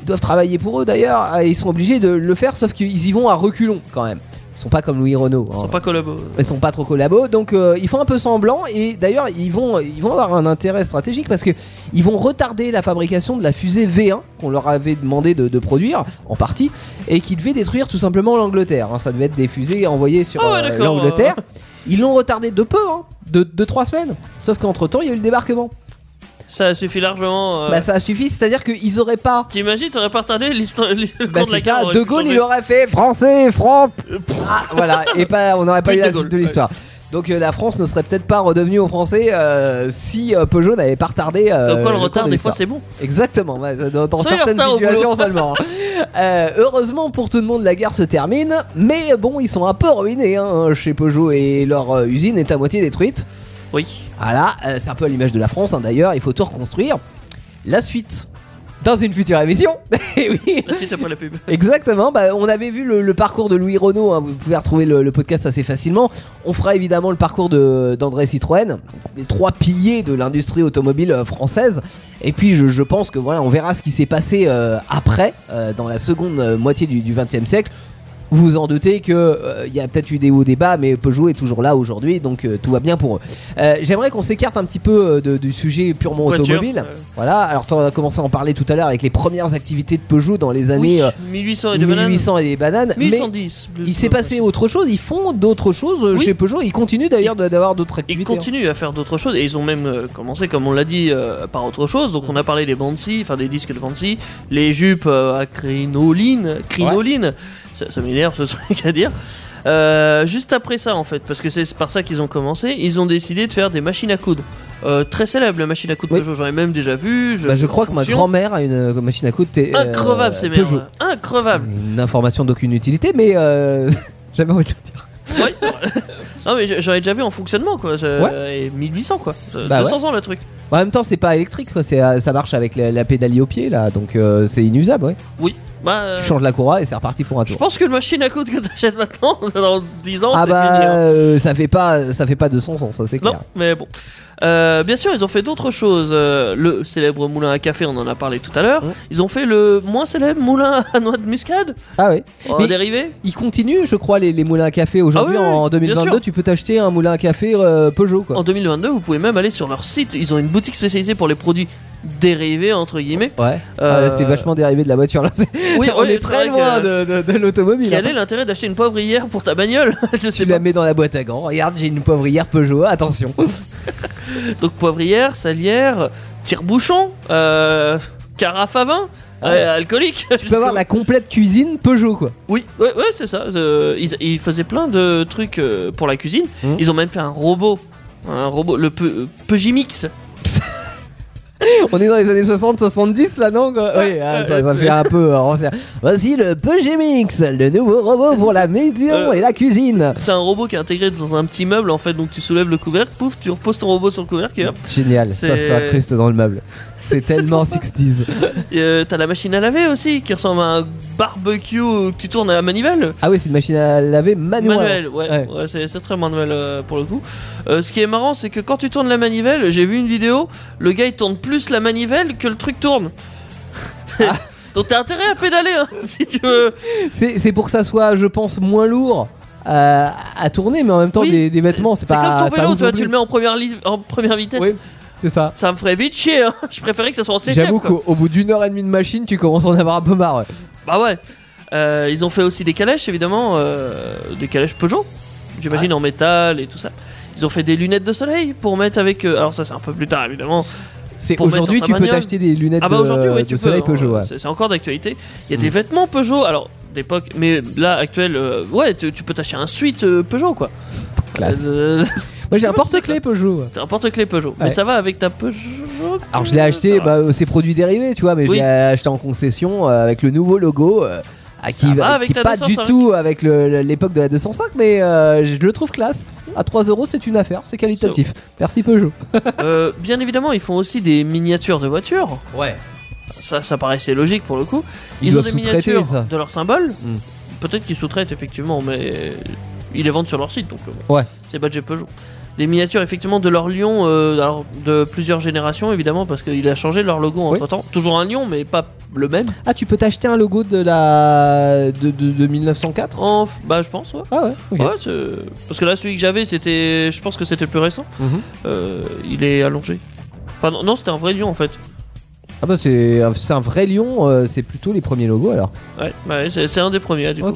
ils doivent travailler pour eux d'ailleurs et ils sont obligés de le faire sauf qu'ils y vont à reculons quand même ils sont pas comme Louis Renault Ils hein. sont pas collabos. ils sont pas trop collabos donc euh, ils font un peu semblant et d'ailleurs ils vont ils vont avoir un intérêt stratégique parce que ils vont retarder la fabrication de la fusée V1 qu'on leur avait demandé de, de produire en partie et qui devait détruire tout simplement l'Angleterre hein. ça devait être des fusées envoyées sur Ah ouais, euh, l'Angleterre ils l'ont retardé de peu hein, de, de trois semaines sauf qu'entre temps il y a eu le débarquement Ça suffit largement. euh, bah ça a suffi c'est à dire qu'ils auraient pas T'imagines, t'aurais pas retardé l'histoire le bah, cours de la c'est guerre. ça, aurait De pu Gaulle changer. il aurait fait français, franc. Ah, voilà, et pas, on n'aurait pas Plus eu de la Gaulle, suite de l'histoire. Donc euh, la France ne serait peut-être pas redevenue aux Français euh, si euh, Peugeot n'avait pas retardé. euh, Comme quoi le cours retard, de des fois, l'histoire. c'est bon. Exactement, ouais, dans, dans Soyez en certaines retard au situations boulot. seulement. [laughs] Euh, heureusement pour tout le monde, la guerre se termine, mais bon, ils sont un peu ruinés hein, chez Peugeot et leur euh, usine est à moitié détruite. Oui. Voilà, euh, c'est un peu à l'image de la France hein, d'ailleurs, il faut tout reconstruire. La suite, dans une future émission. [laughs] Eh oui. La suite après la pub. Exactement, bah, on avait vu le, le parcours de Louis Renault, hein, vous pouvez retrouver le, le podcast assez facilement. On fera évidemment le parcours de- d'André Citroën, les trois piliers de l'industrie automobile euh, française. Et puis je, je pense que voilà, on verra ce qui s'est passé euh, après, euh, dans la seconde moitié du XXe siècle. Vous vous en doutez que euh, il y a peut-être eu des hauts des bas, mais Peugeot est toujours là aujourd'hui, donc euh, tout va bien pour eux. Euh, J'aimerais qu'on s'écarte un petit peu de- du sujet purement Voiture, automobile. Voilà, alors tu as commencé à en parler tout à l'heure avec les premières activités de Peugeot dans les années Oui, euh, 1800 et des bananes. 1800 et des bananes. mais 1110. il s'est passé autre chose, ils font d'autres choses Oui. chez Peugeot, ils continuent d'ailleurs d'avoir d'autres Ils activités. hein. continuent à faire d'autres choses et ils ont même commencé, comme on l'a dit, euh, par autre chose. Donc on a parlé des Bansi, enfin des disques de Bansi, les jupes euh, à crinoline, crinoline. Ça m'énerve ce [laughs] truc à dire. Euh, juste après ça en fait, parce que c'est par ça qu'ils ont commencé, ils ont décidé de faire des machines à coudre. Euh, très célèbre la machine à coudre Oui. Peugeot, j'en ai même déjà vu. Bah, je crois que ma grand-mère a une euh, machine à coudre. Increvable ces Peugeot. merdes. Increvable. Une information d'aucune utilité, mais euh, [laughs] j'avais envie de le dire. [laughs] Non mais j'en ai déjà vu en fonctionnement quoi. Je- Et 1800 quoi. Bah 200 ans le truc. En même temps, c'est pas électrique, ça marche avec la, la pédalie au pied là, donc euh, c'est inusable. Ouais. Oui. Bah. euh, Tu changes la courroie et c'est reparti pour un Je tour. pense que le machine à coudre que t'achètes maintenant, [laughs] dans 10 ans, Ah c'est bah fini. hein. euh, ça fait pas ça fait pas de son sens, ça c'est Non, clair. mais bon. Euh, bien sûr, ils ont fait d'autres choses. Euh, le célèbre moulin à café, on en a parlé tout à l'heure. Mm. Ils ont fait le moins célèbre moulin [laughs] à noix de muscade, Ah ouais. en Mais- dérivé. Ils continuent, je crois, les, les moulins à café aujourd'hui Ah oui, oui, en bien 2022. sûr. Tu peux t'acheter un moulin à café euh, Peugeot quoi. En 2022, vous pouvez même aller sur leur site. Ils ont une boutique spécialisée pour les produits dérivés, entre guillemets. Ouais. Euh, Ah, c'est vachement dérivé de la voiture là. [laughs] Oui, on oui, est très loin que- de, de- de l'automobile. Quel hein. est l'intérêt d'acheter une poivrière pour ta bagnole [laughs] Je sais Tu pas. la mets dans la boîte à gants. Regarde, j'ai une poivrière Peugeot. Attention. [laughs] Donc poivrière, salière, tire-bouchon, euh, carafe à vin, Ah. euh, alcoolique. Tu peux avoir la complète cuisine Peugeot quoi. Oui, ouais, ouais, c'est ça. Euh, ils, ils faisaient plein de trucs euh, pour la cuisine. Mhm. Ils ont même fait un robot. Un robot, le Pe- euh, Pegimix. On est dans les années 60-70 là non Oui, ah, ça, ça fait un peu ancien. Voici le Peugeot-Mix, le nouveau robot pour la maison Euh, et la cuisine. C'est un robot qui est intégré dans un petit meuble en fait. Donc tu soulèves le couvercle, pouf, tu reposes ton robot sur le couvercle et hop. Génial, ça s'incruste dans le meuble. C'est [laughs] C'est tellement trop 60s. Et, euh, T'as la machine à laver aussi qui ressemble à un barbecue que tu tournes à la manivelle. Ah oui, c'est une machine à laver manuelle. Manuel, ouais, Ouais. ouais, c'est c'est très manuel euh, pour le coup. Euh, ce qui est marrant, c'est que quand tu tournes la manivelle, j'ai vu une vidéo, le gars il tourne plus la manivelle que le truc tourne. Ah. [laughs] Donc t'as intérêt à pédaler hein, [laughs] si tu veux. C'est c'est pour que ça soit, je pense, moins lourd euh, à tourner, mais en même temps, Oui, des, des vêtements, c'est C'est pas. comme ton vélo, ouf tu le mets en première, li- en première vitesse. Oui, c'est ça. Ça me ferait vite chier, hein. je préférais que ça soit en septième. J'avoue quoi. qu'au au bout d'une heure et demie de machine, tu commences à en avoir un peu marre. ouais. Bah ouais. Euh, ils ont fait aussi des calèches, évidemment, euh, des calèches Peugeot, j'imagine en métal et tout ça. Ils ont fait des lunettes de soleil pour mettre avec. euh, alors ça, c'est un peu plus tard, évidemment. C'est aujourd'hui tu peux t'acheter des lunettes Ah bah de, aujourd'hui, oui, de tu peux. soleil hein, Peugeot. ouais. C'est encore d'actualité. Il y a Mm. des vêtements Peugeot, alors d'époque, mais là actuel, euh, ouais, tu, tu peux t'acheter un suite euh, Peugeot quoi. Classe. Euh, Moi [laughs] j'ai un porte-clés Peugeot. c'est un porte-clés Peugeot, mais Ouais. ça va avec ta Peugeot. Alors je l'ai acheté, ça va. bah, c'est produit dérivé, tu vois, mais Oui. je l'ai acheté en concession euh, avec le nouveau logo. euh, à qui va avec qui ta pas 205. du tout avec le- le- l'époque de la 205, mais euh, je le trouve classe. À 3 euros, c'est une affaire, c'est qualitatif. Merci Peugeot. [laughs] Euh, bien évidemment, ils font aussi des miniatures de voitures. Ouais. Ça, ça paraissait logique pour le coup. Ils Ils, ont des miniatures ça. de leurs symboles. Mm. Peut-être qu'ils sous-traitent effectivement, mais ils les vendent sur leur site donc. euh. Ouais. C'est budget Peugeot. Des miniatures effectivement de leur lion, euh, alors, de plusieurs générations évidemment parce qu'il a changé leur logo entre temps. Toujours un lion mais pas le même. Ah, tu peux t'acheter un logo de la de, de, de 1904 En, bah je pense ouais. Ah ouais. ok. Ouais, parce que là celui que j'avais c'était, je pense que c'était le plus récent. Mhm. Euh, il est allongé. Enfin non, c'était un vrai lion en fait. Ah bah c'est un- vrai lion, euh, c'est plutôt les premiers logos alors. Ouais, ouais, c'est, c'est un des premiers du coup.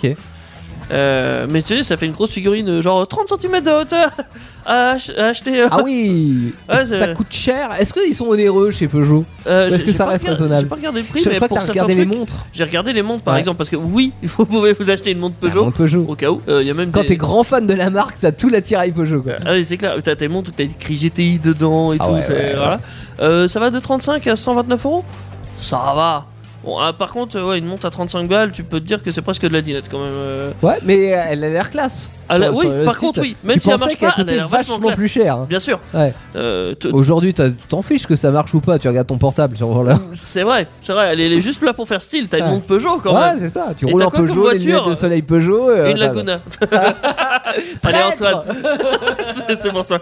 Euh, mais tu sais, ça fait une grosse figurine, euh, genre 30 cm de hauteur [laughs] à, ach- à acheter. euh, Ah oui, [laughs] Ouais, ça coûte cher. Est-ce qu'ils sont onéreux chez Peugeot est-ce que ça pas reste raisonnable J'ai pas regardé le prix, mais que pour certains regardé les montres. j'ai regardé les montres par Ouais. exemple parce que oui, il faut, [laughs] vous pouvez vous acheter une montre Peugeot montre Peugeot. au cas où. euh, y a même Quand des- t'es grand fan de la marque, t'as tout l'attirail Peugeot quoi. Ah oui, c'est clair, t'as tes montres où t'as écrit GTI dedans et Ah tout. ouais, voilà. Ça va de 35 à 129 euros? Ça va. Bon, ah, par contre, ouais, une montre à 35 balles, tu peux te dire que c'est presque de la dinette quand même. euh. Ouais, mais elle a l'air classe. Ah, là, Sur- oui, sur le par site. contre, oui. Même Tu si elle pensais marche qu'elle pas, elle a coûtait l'air vachement vachement classe. plus cher. hein. Bien sûr. Ouais. Euh, Aujourd'hui, t'as- tu t'en fiches que ça marche ou pas. Tu regardes ton portable sur le. [laughs] c'est vrai, c'est vrai, elle est, elle est juste là pour faire style. T'as une Ouais. montre Peugeot quand Ouais, même. c'est ça. Tu Et roules t'as en quoi comme Peugeot, les voiture lunettes de soleil Peugeot. euh, Une t'as- Laguna. [laughs] [laughs] Allez Antoine, C'est- c'est pour toi.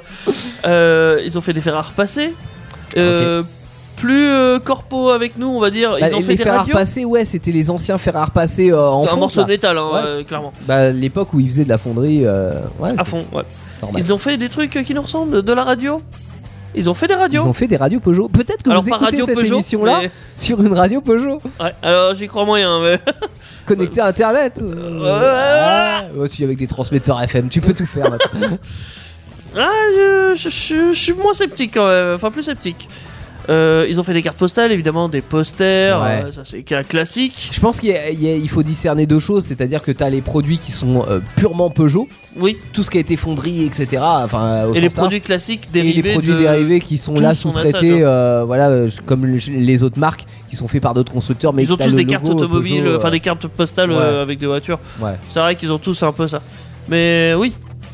Euh, ils ont fait des fer à repasser. Euh, Plus euh, corpo avec nous, on va dire. Bah, Ils ont les fait des fer à radios. repasser, ouais, c'était les anciens fer à repasser euh, en Un fonte, morceau là. de métal, hein, Ouais. euh, clairement. Bah, l'époque où ils faisaient de la fonderie. euh, Ouais, À c'est fond, ouais. normal. Ils ont fait des trucs qui nous ressemblent, de la radio? Ils ont fait des Ils radios. ont fait des radios Peugeot. Peut-être que Alors vous pas écoutez radio cette Peugeot, émission-là mais- sur une radio Peugeot Ouais, alors j'y crois moyen, mais. [laughs] connectée à Internet. Euh, Ouais. ouais, aussi avec des transmetteurs FM, tu peux tout faire. maintenant. [laughs] Ah, je, je- je- je suis moins sceptique quand même, enfin plus sceptique. Euh, ils ont fait des cartes postales, évidemment, des posters, Ouais. euh, ça c'est un classique. Je pense qu'il il faut discerner deux choses, c'est-à-dire que tu as les produits qui sont euh, purement Peugeot, Oui, tout ce qui a été fonderie, etc. Enfin, au et les produits classiques et dérivés. les produits de- dérivés qui sont là sous-traités, voilà, comme le- les autres marques qui sont faits par d'autres constructeurs, mais Ils ont tous des cartes automobiles, enfin des cartes postales Ouais. avec des voitures. ouais. C'est vrai qu'ils ont tous un peu ça. Mais oui,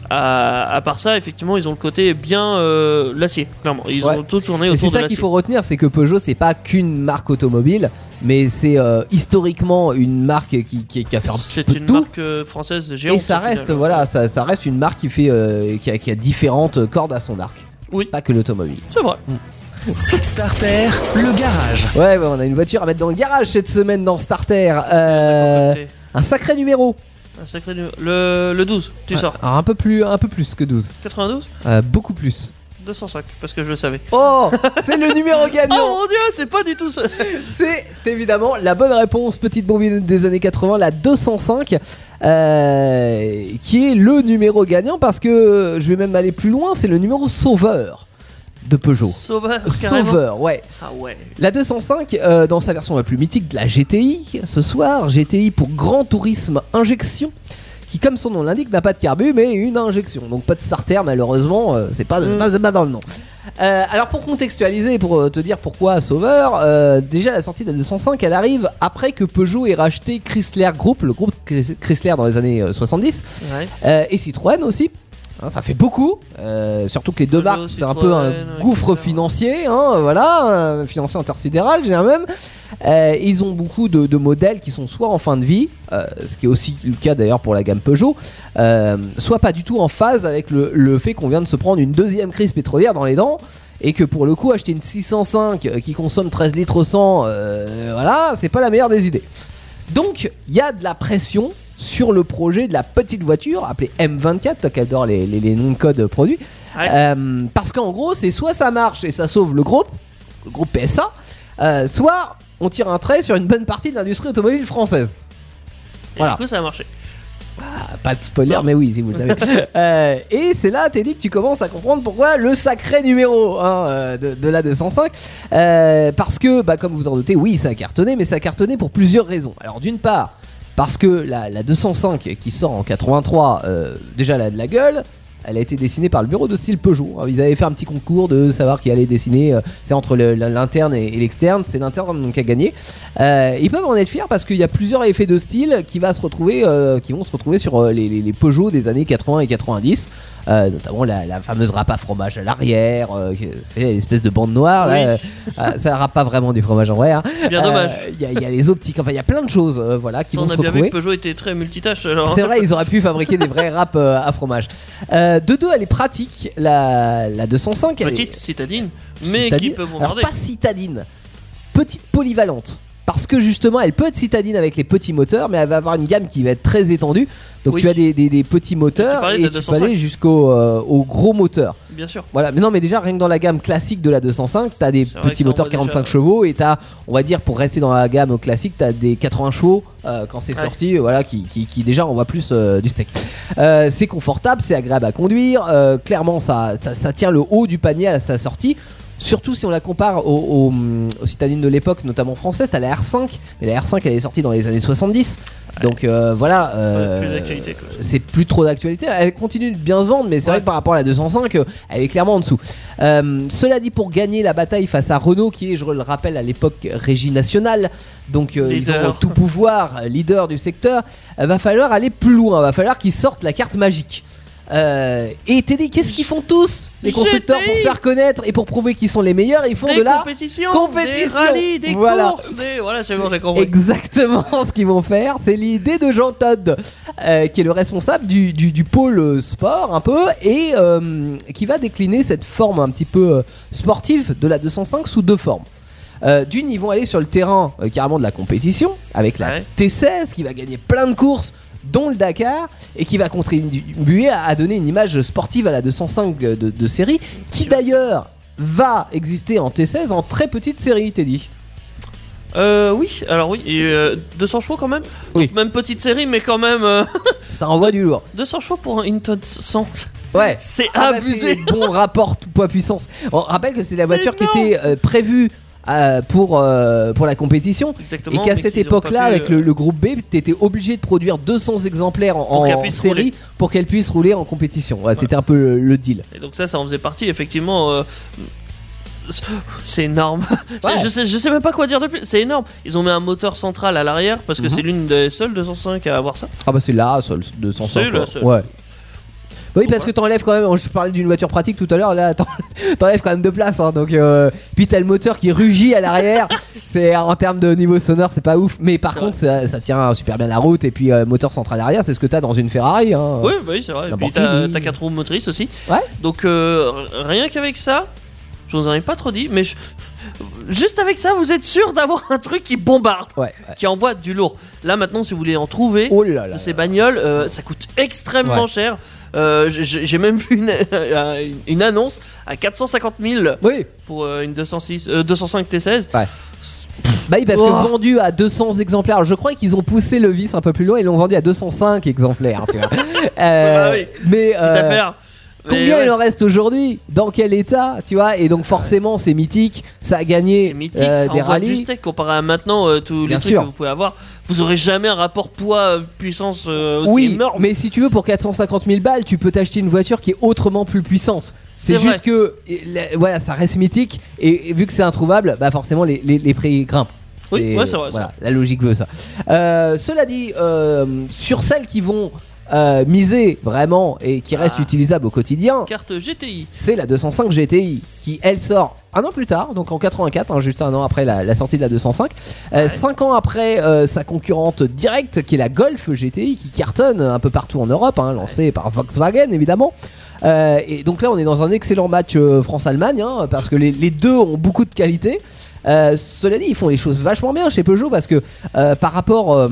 à, à part ça, effectivement, ils ont le côté bien euh, l'acier, clairement. Ils Ouais. ont tout tourné autour c'est de ça l'acier. qu'il faut retenir, c'est que Peugeot c'est pas qu'une marque automobile, mais c'est euh, historiquement une marque qui, qui, qui a fait un C'est peu de une tout. marque euh, française géante. Et ça reste, voilà, ça, ça reste une marque qui fait, euh, qui, a, qui a différentes cordes à son arc. Oui. Pas que l'automobile. C'est vrai. Starter, le garage. Ouais, ouais, on a une voiture à mettre dans le garage cette semaine dans Starter. Euh, un sacré numéro. Un sacré numéro. Le, le 12, tu sors. Alors, un peu plus, un peu plus que 12. 92 Euh, beaucoup plus. 205, parce que je le savais. Oh, [laughs] c'est le numéro Oh gagnant. mon dieu, c'est pas du tout ça. C'est évidemment la bonne réponse, petite bombine des années 80, la 205, euh, qui est le numéro gagnant parce que je vais même aller plus loin, c'est le numéro sauveur de Peugeot. Sauveur, carrément. Sauveur, ouais. Ah ouais. La 205, euh, dans sa version la plus mythique de la GTI, ce soir, GTI pour Grand Tourisme Injection, qui, comme son nom l'indique, n'a pas de carbu, mais une injection. Donc pas de starter, malheureusement, euh, c'est pas, Mm. pas, dans le nom. Euh, alors pour contextualiser, pour euh, te dire pourquoi Sauveur, euh, déjà la sortie de la 205, elle arrive après que Peugeot ait racheté Chrysler Group, le groupe Chrys- Chrysler dans les années euh, 70, Ouais. euh, et Citroën aussi. Hein, ça fait beaucoup, euh, surtout que les deux marques c'est un peu un gouffre financier, hein, voilà, euh, financier intersidéral, dirais même. Euh, ils ont beaucoup de, de modèles qui sont soit en fin de vie, euh, ce qui est aussi le cas d'ailleurs pour la gamme Peugeot, soit pas du tout en phase avec le, le fait qu'on vient de se prendre une deuxième crise pétrolière dans les dents. Et que pour le coup, acheter une 605 euh, qui consomme 13 litres au 100, euh, voilà, c'est pas la meilleure des idées. Donc, il y a de la pression sur le projet de la petite voiture appelée M24, toi qui adore les, les- les noms de code produits. Ouais. Euh, parce qu'en gros, c'est soit ça marche et ça sauve le groupe, le groupe PSA, euh, soit on tire un trait sur une bonne partie de l'industrie automobile française. Et Voilà. du coup, ça a marché. Ah, pas de spoiler, mais oui, si vous le savez. [laughs] Euh, et c'est là, Teddy, que tu commences à comprendre pourquoi le sacré numéro hein, de, de la 205. Euh, parce que, bah, comme vous en doutez, oui, ça a cartonné, mais ça a cartonné pour plusieurs raisons. Alors, d'une part, parce que la, la 205 qui sort en 83, euh, déjà, elle a de la gueule. Elle a été dessinée par le bureau de style Peugeot. Ils avaient fait un petit concours de savoir qui allait dessiner. euh, C'est entre l'interne et, l'externe. C'est l'interne qui a gagné. Euh, ils peuvent en être fiers parce qu'il y a plusieurs effets de style qui, vont se retrouver sur les, les- les Peugeot des années 80 et 90. Euh, notamment la, la fameuse râpe à fromage à l'arrière, euh, l'espèce de bande noire. là, Oui. euh, euh, ça râpe pas vraiment du fromage en vrai. hein. Bien Euh, dommage. Il y, a- il y a les optiques, enfin il y a plein de choses voilà, qui On vont se a bien vu que Peugeot était très multitâche. alors. C'est vrai, [laughs] ils auraient pu fabriquer des vrais râpes à fromage. De deux, elle est pratique. La, la 205, elle est- Petite, citadine, mais citadine. qui peut Alors bombarder. pas citadine, petite polyvalente. Parce que justement, elle peut être citadine avec les petits moteurs, mais elle va avoir une gamme qui va être très étendue. Donc Oui. tu as des, des- des petits moteurs et tu peux 205. aller jusqu'au euh, au gros moteur. Bien sûr. Voilà, mais non, mais déjà rien que dans la gamme classique de la 205, t'as des C'est vrai que petits moteurs envoie 45 déjà- chevaux et t'as, on va dire, pour rester dans la gamme classique, t'as des 80 chevaux euh, quand c'est Ouais. sorti, euh, voilà, qui, qui, qui déjà envoie plus euh, du steak. C'est confortable, c'est agréable à conduire, clairement ça, ça, ça tient le haut du panier à sa sortie. Surtout si on la compare aux, aux, aux citadines de l'époque, notamment françaiise, t'as la R5, mais la R5 elle est sortie dans les années 70. Donc euh, voilà. euh, plus d'actualité, quoi. c'est plus trop d'actualité. Elle continue de bien se vendre, mais c'est vrai que par rapport à la 205, euh, elle est clairement en dessous. Euh, cela dit, pour gagner la bataille face à Renault, qui est, je le rappelle, à l'époque régie nationale, donc euh, ils Leader. ont tout pouvoir, leader du secteur, euh, va falloir aller plus loin. Va falloir qu'ils sortent la carte magique. Euh, et Teddy, qu'est-ce qu'ils font tous les constructeurs pour se faire connaître et pour prouver qu'ils sont les meilleurs Ils font Des de la compétition. des rallyes, des Voilà. courses, des... Voilà, c'est bon, j'ai compris. Exactement [laughs] ce qu'ils vont faire, c'est l'idée de Jean Todd, euh, qui est le responsable du, du- du pôle sport un peu, et euh, qui va décliner cette forme un petit peu euh, sportive de la 205 sous deux formes. Euh, D'une, ils vont aller sur le terrain euh, carrément de la compétition, avec la Ouais. T16 qui va gagner plein de courses, dont le Dakar, et qui va contribuer à, à donner une image sportive à la 205 de, de série, qui d'ailleurs va exister en T16 en très petite série, Teddy. Euh, oui, alors oui, et euh, 200 chevaux quand même. Oui. Donc, même petite série, mais quand même euh, [laughs] Ça envoie du lourd. 200 chevaux pour un Hinton 100. Ouais. C'est Ah bah, abusé. c'est bon rapport poids-puissance. On rappelle que c'était la C'est voiture qui énorme. était euh, prévue euh, pour, euh, pour la compétition. Exactement. Et qu'à cette époque-là, avec euh, le, le groupe B, t'étais obligé de produire 200 exemplaires en, série rouler. pour qu'elle puisse rouler en compétition. Ouais, C'était un peu le, le deal. Et donc ça, ça en faisait partie, effectivement. C'est énorme. [laughs] Ouais. Je, sais, je sais même pas quoi dire de plus. C'est énorme. Ils ont mis un moteur central à l'arrière parce que Mhm. c'est l'une des seules 205 à avoir ça. Ah bah c'est là, seul 205. C'est la seule. Ouais. Oui, parce que t'enlèves quand même. Je parlais d'une voiture pratique tout à l'heure. Là, t'en- [laughs] t'enlèves quand même de place. hein, donc, euh, puis t'as le moteur qui rugit à l'arrière. [laughs] c'est en termes de niveau sonore, c'est pas ouf. Mais par contre, ça, ça tient super bien la route. Et puis euh, moteur central arrière, c'est ce que t'as dans une Ferrari. Hein. Oui, bah oui, c'est vrai. Et puis t'as t'as 4 roues motrices aussi. Ouais. Donc euh, rien qu'avec ça, je vous en ai pas trop dit, mais je- juste avec ça, vous êtes sûr d'avoir un truc qui bombarde, Ouais. ouais. qui envoie du lourd. Là maintenant, si vous voulez en trouver, Oh là là. ces bagnoles, euh, ça coûte extrêmement Ouais. cher. Euh, j'ai même vu une, [laughs] une annonce à 450 000 Oui. pour euh, une 206, euh, 205 T16. Bah oui, parce que Oh. vendu à 200 exemplaires. Je crois qu'ils ont poussé le vice un peu plus loin. Ils l'ont vendu à 205 exemplaires. tu vois. [laughs] Euh, oui. Mais euh, Combien ouais. il en reste aujourd'hui? Dans quel état Tu vois? Et donc forcément c'est mythique, ça a gagné C'est mythique, euh, ça des rallyes. steak comparé à maintenant euh, tous les Bien trucs sûr. que vous pouvez avoir. Vous aurez jamais un rapport poids-puissance aussi Oui, énorme. mais si tu veux pour 450 000 balles, tu peux t'acheter une voiture qui est autrement plus puissante. C'est juste que la- voilà, ça reste mythique et, et vu que c'est introuvable, bah forcément les, les- les prix grimpent. Oui, ouais, c'est vrai, Voilà, la logique veut ça. Euh, cela dit, euh, sur celles qui vont euh, miser vraiment et qui restent Ah. utilisables au quotidien, Carte GTI. c'est la 205 GTI qui elle sort un an plus tard, donc en 84, hein, juste un an après la, la sortie de la 205. Euh, Cinq ans après euh, sa concurrente directe qui est la Golf GTI qui cartonne un peu partout en Europe, hein, lancée par Volkswagen évidemment. Euh, et donc là on est dans un excellent match euh, France-Allemagne hein, parce que les, les deux ont beaucoup de qualité. Cela dit, ils font les choses vachement bien chez Peugeot parce que par rapport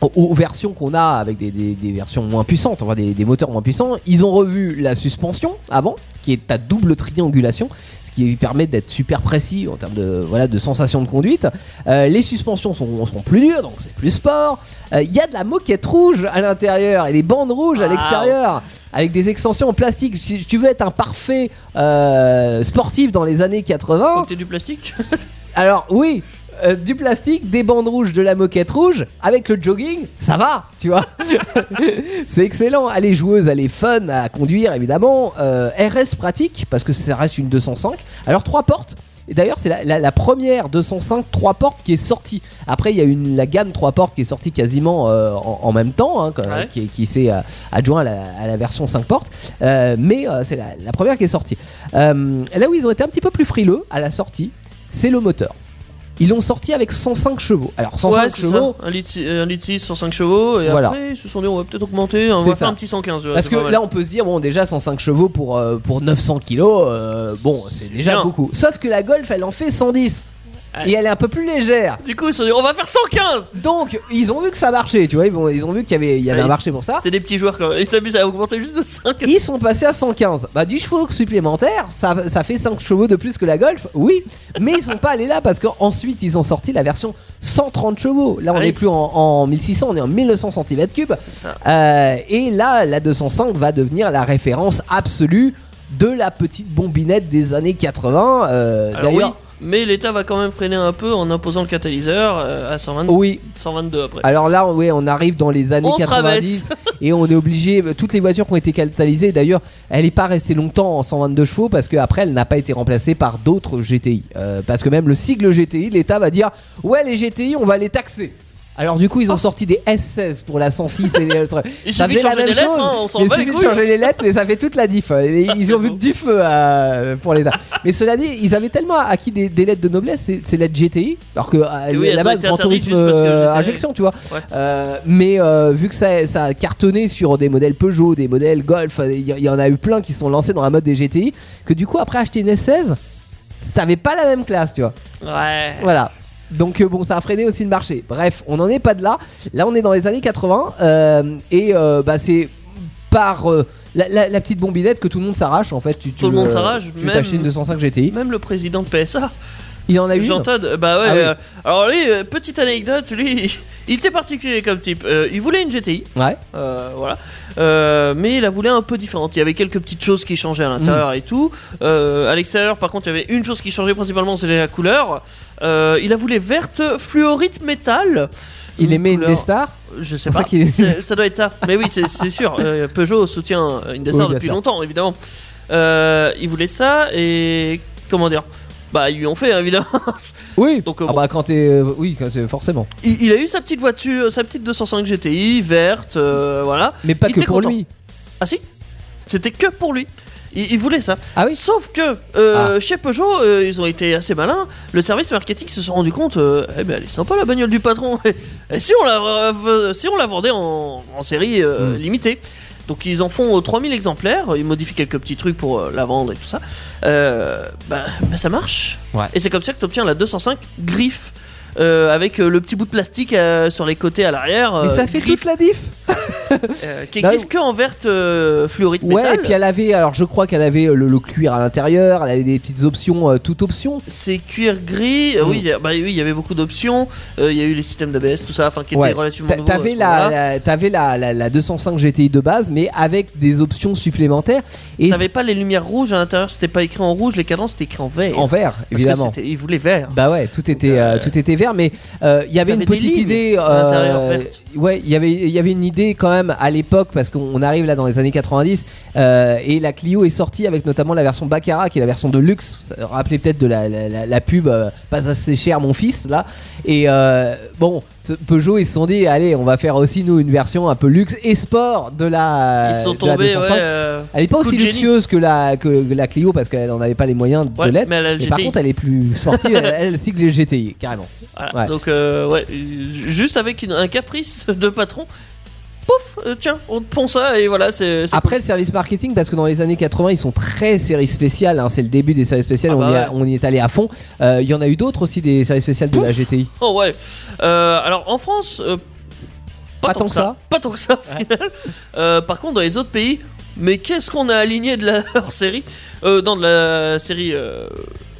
aux, versions qu'on a avec des, des- des versions moins puissantes, enfin des, des moteurs moins puissants, ils ont revu la suspension avant, qui est à double triangulation, ce qui permet d'être super précis en termes de voilà de sensation de conduite. Euh, les suspensions sont, sont plus dures, donc c'est plus sport. Euh, Il y a de la moquette rouge à l'intérieur et des bandes rouges à Wow. l'extérieur avec des extensions en plastique. Si tu veux être un parfait euh, sportif dans les années 80, Faut que t'aies du plastique? [laughs] alors oui, euh, du plastique, des bandes rouges, de la moquette rouge, avec le jogging, ça va, tu vois. [laughs] c'est excellent. Elle est joueuse, elle est fun à conduire évidemment. Euh, RS pratique parce que ça reste une 205. Alors trois portes. Et d'ailleurs, c'est la, la- la première 205 trois portes qui est sortie. Après, il y a une la gamme trois portes qui est sortie quasiment euh, en, en même temps, hein, quand- Ouais. qui, qui s'est euh, adjoint à la, à la version 5 portes. Euh, mais c'est la, première qui est sortie. Là où ils ont été un petit peu plus frileux à la sortie, c'est le moteur. Ils l'ont sorti avec 105 chevaux. Alors 105 ouais, chevaux, ça. Un litre, un litre 6, 105 chevaux. Et Voilà. après, ils se sont dit, on va peut-être augmenter. On va faire ça. un petit 115. ouais, parce que là on peut se dire bon déjà 105 chevaux pour, euh, pour 900 kilos, euh, bon c'est déjà bien. beaucoup. Sauf que la Golf elle en fait 110 Ouais. Et elle est un peu plus légère. Du coup, ils se sont dit, on va faire 115 Donc ils ont vu que ça marchait, tu vois, ils, ont vu qu'il y avait, il y avait Ouais, un ils- marché pour ça. C'est des petits joueurs quand même. Ils s'amusent à augmenter juste de 5. Ils sont passés à 115. Bah 10 chevaux supplémentaires, ça, ça fait 5 chevaux de plus que la Golf, oui. Mais ils sont pas allés là parce qu'ensuite ils ont sorti la version 130 chevaux. Là on Ah oui. n'est plus en, en 1600, on est en 1900 cm3. ça. Euh, et là la 205 va devenir la référence absolue de la petite bombinette des années 80. Euh, Alors oui, D'ailleurs, mais l'État va quand même freiner un peu en imposant le catalyseur euh, à 120 oui. 122 après. Alors là, oui, on arrive dans les années On se 90 [laughs] et on est obligé. Toutes les voitures qui ont été catalysées, d'ailleurs, elle n'est pas restée longtemps en 122 chevaux parce qu'après, elle n'a pas été remplacée par d'autres GTI. Euh, parce que même le sigle GTI, l'État va dire Ouais, les GTI, on va les taxer. Alors du coup ils ont sorti des S16 pour la 106 et les autres. [laughs] Il Ça suffit de la changer les lettres, hein, on s'en Il les suffit de changer les lettres mais ça fait toute la diff. [laughs] Ils ont vu du feu euh, pour l'État. Mais cela dit, ils avaient tellement acquis des, des lettres de noblesse, c'est c'est lettres GTI, alors que euh, oui, là-bas été Grand Tourisme euh, injection, tu vois. Ouais. Mais vu que ça, ça a cartonné sur des modèles Peugeot, des modèles Golf, il y, il y en a eu plein qui sont lancés dans la mode des GTI, que du coup après acheter une S16, t'avais pas la même classe, tu vois. Ouais. Voilà. Donc euh, bon, ça a freiné aussi le marché. Bref, on n'en est pas de là. Là, on est dans les années 80 euh, et euh, bah c'est par euh, la, la- la petite bombinette que tout le monde s'arrache. En fait, tu, tu Tout le monde s'arrache, Tu une 205 GTI. Même le président de PSA, Il en a eu. Jean Todt, bah ouais. Ah oui. euh, alors lui, euh, petite anecdote, lui, il était particulier comme type. Euh, il voulait une GTI, Ouais. euh, voilà. Euh, mais il la voulait un peu différente. Il y avait quelques petites choses qui changeaient à Mm. l'intérieur et tout. Euh, à l'extérieur, par contre, il y avait une chose qui changeait principalement, c'était la couleur. Euh, il la voulait verte fluorite métal. Il aimait une stars. Je sais pas. ça ça doit être ça. Mais oui, c'est sûr. [laughs] Euh, Peugeot soutient Indestar Oui, depuis sûr. longtemps, évidemment. Euh, il voulait ça et comment dire? Bah, ils lui ont fait, hein, évidemment. Oui. [laughs] Donc, euh, ah bon. bah quand t'es, euh, oui, quand t'es- forcément. il, il a eu sa petite voiture, sa petite 205 GTI verte, euh, voilà. Mais pas Il que était pour content. lui. Ah si C'était que pour lui. Il, il voulait ça. Ah oui. Sauf que euh, chez Peugeot, euh, ils ont été assez malins. Le service marketing se sont rendu compte, euh, eh ben elle est sympa la bagnole du patron. [laughs] Et si on la, euh, si on la vendait en, en série euh, Mm. limitée donc ils en font euh, 3000 exemplaires, ils modifient quelques petits trucs pour euh, la vendre et tout ça. Euh, bah, bah, ça marche. Ouais. Et c'est comme ça que tu obtiens la 205 griffe. euh, avec euh, le petit bout de plastique euh, sur les côtés à l'arrière. Mais euh, ça fait griffe, toute la diff. [laughs] euh, qui existe que en verte euh, fluorite Ouais, métal. et puis elle avait, alors je crois qu'elle avait euh, le, le cuir à l'intérieur, elle avait des petites options, euh, toutes options. C'est cuir gris, euh, Mm. oui, il y a- bah oui, il y avait beaucoup d'options. Il y a eu les systèmes d'ABS, tout ça, enfin qui Ouais. étaient relativement nouveaux. T'avais la, t'avais la, la, la 205 GTI de base, mais avec des options supplémentaires et T'avais pas les lumières rouges à l'intérieur, c'était pas écrit en rouge, les cadences c'était écrit en vert. en vert, Parce évidemment. ils voulaient vert. Bah ouais, tout était, tout était vert, mais il y avait une petite idée. Ouais, il y avait, il y avait une idée quand même à l'époque parce qu'on on arrive là dans les années 90 euh, et la Clio est sortie avec notamment la version Baccarat qui est la version de luxe. Rappelez peut-être de la, la, la- la pub euh, pas assez cher mon fils là. Et euh, bon, Peugeot ils se sont dit allez on va faire aussi nous une version un peu luxe et sport de la. Ils sont tombés, 205. ouais. euh, Elle est pas aussi luxueuse que la, que la Clio parce qu'elle en avait pas les moyens de l'être. mais par contre, elle est plus sportive, elle, elle cycle les GTI, carrément. Voilà. ouais. Donc, euh, ouais, euh, juste avec une- un caprice de patron, pouf, euh, tiens, on te pond ça et voilà, c'est. c'est Après, le service marketing, parce que dans les années 80, ils sont très séries spéciales, hein, c'est le début des séries spéciales, Ah on, bah y a- ouais. on y est allé à fond. Euh, Il y en a eu d'autres aussi, des séries spéciales de la GTI. Oh ouais. Euh, alors en France, euh, Pas tant que ça. Pas tant que ça au final. Euh, par contre, dans les autres pays, Mais qu'est-ce qu'on a aligné de la [laughs] hors série euh, Dans de la série. euh,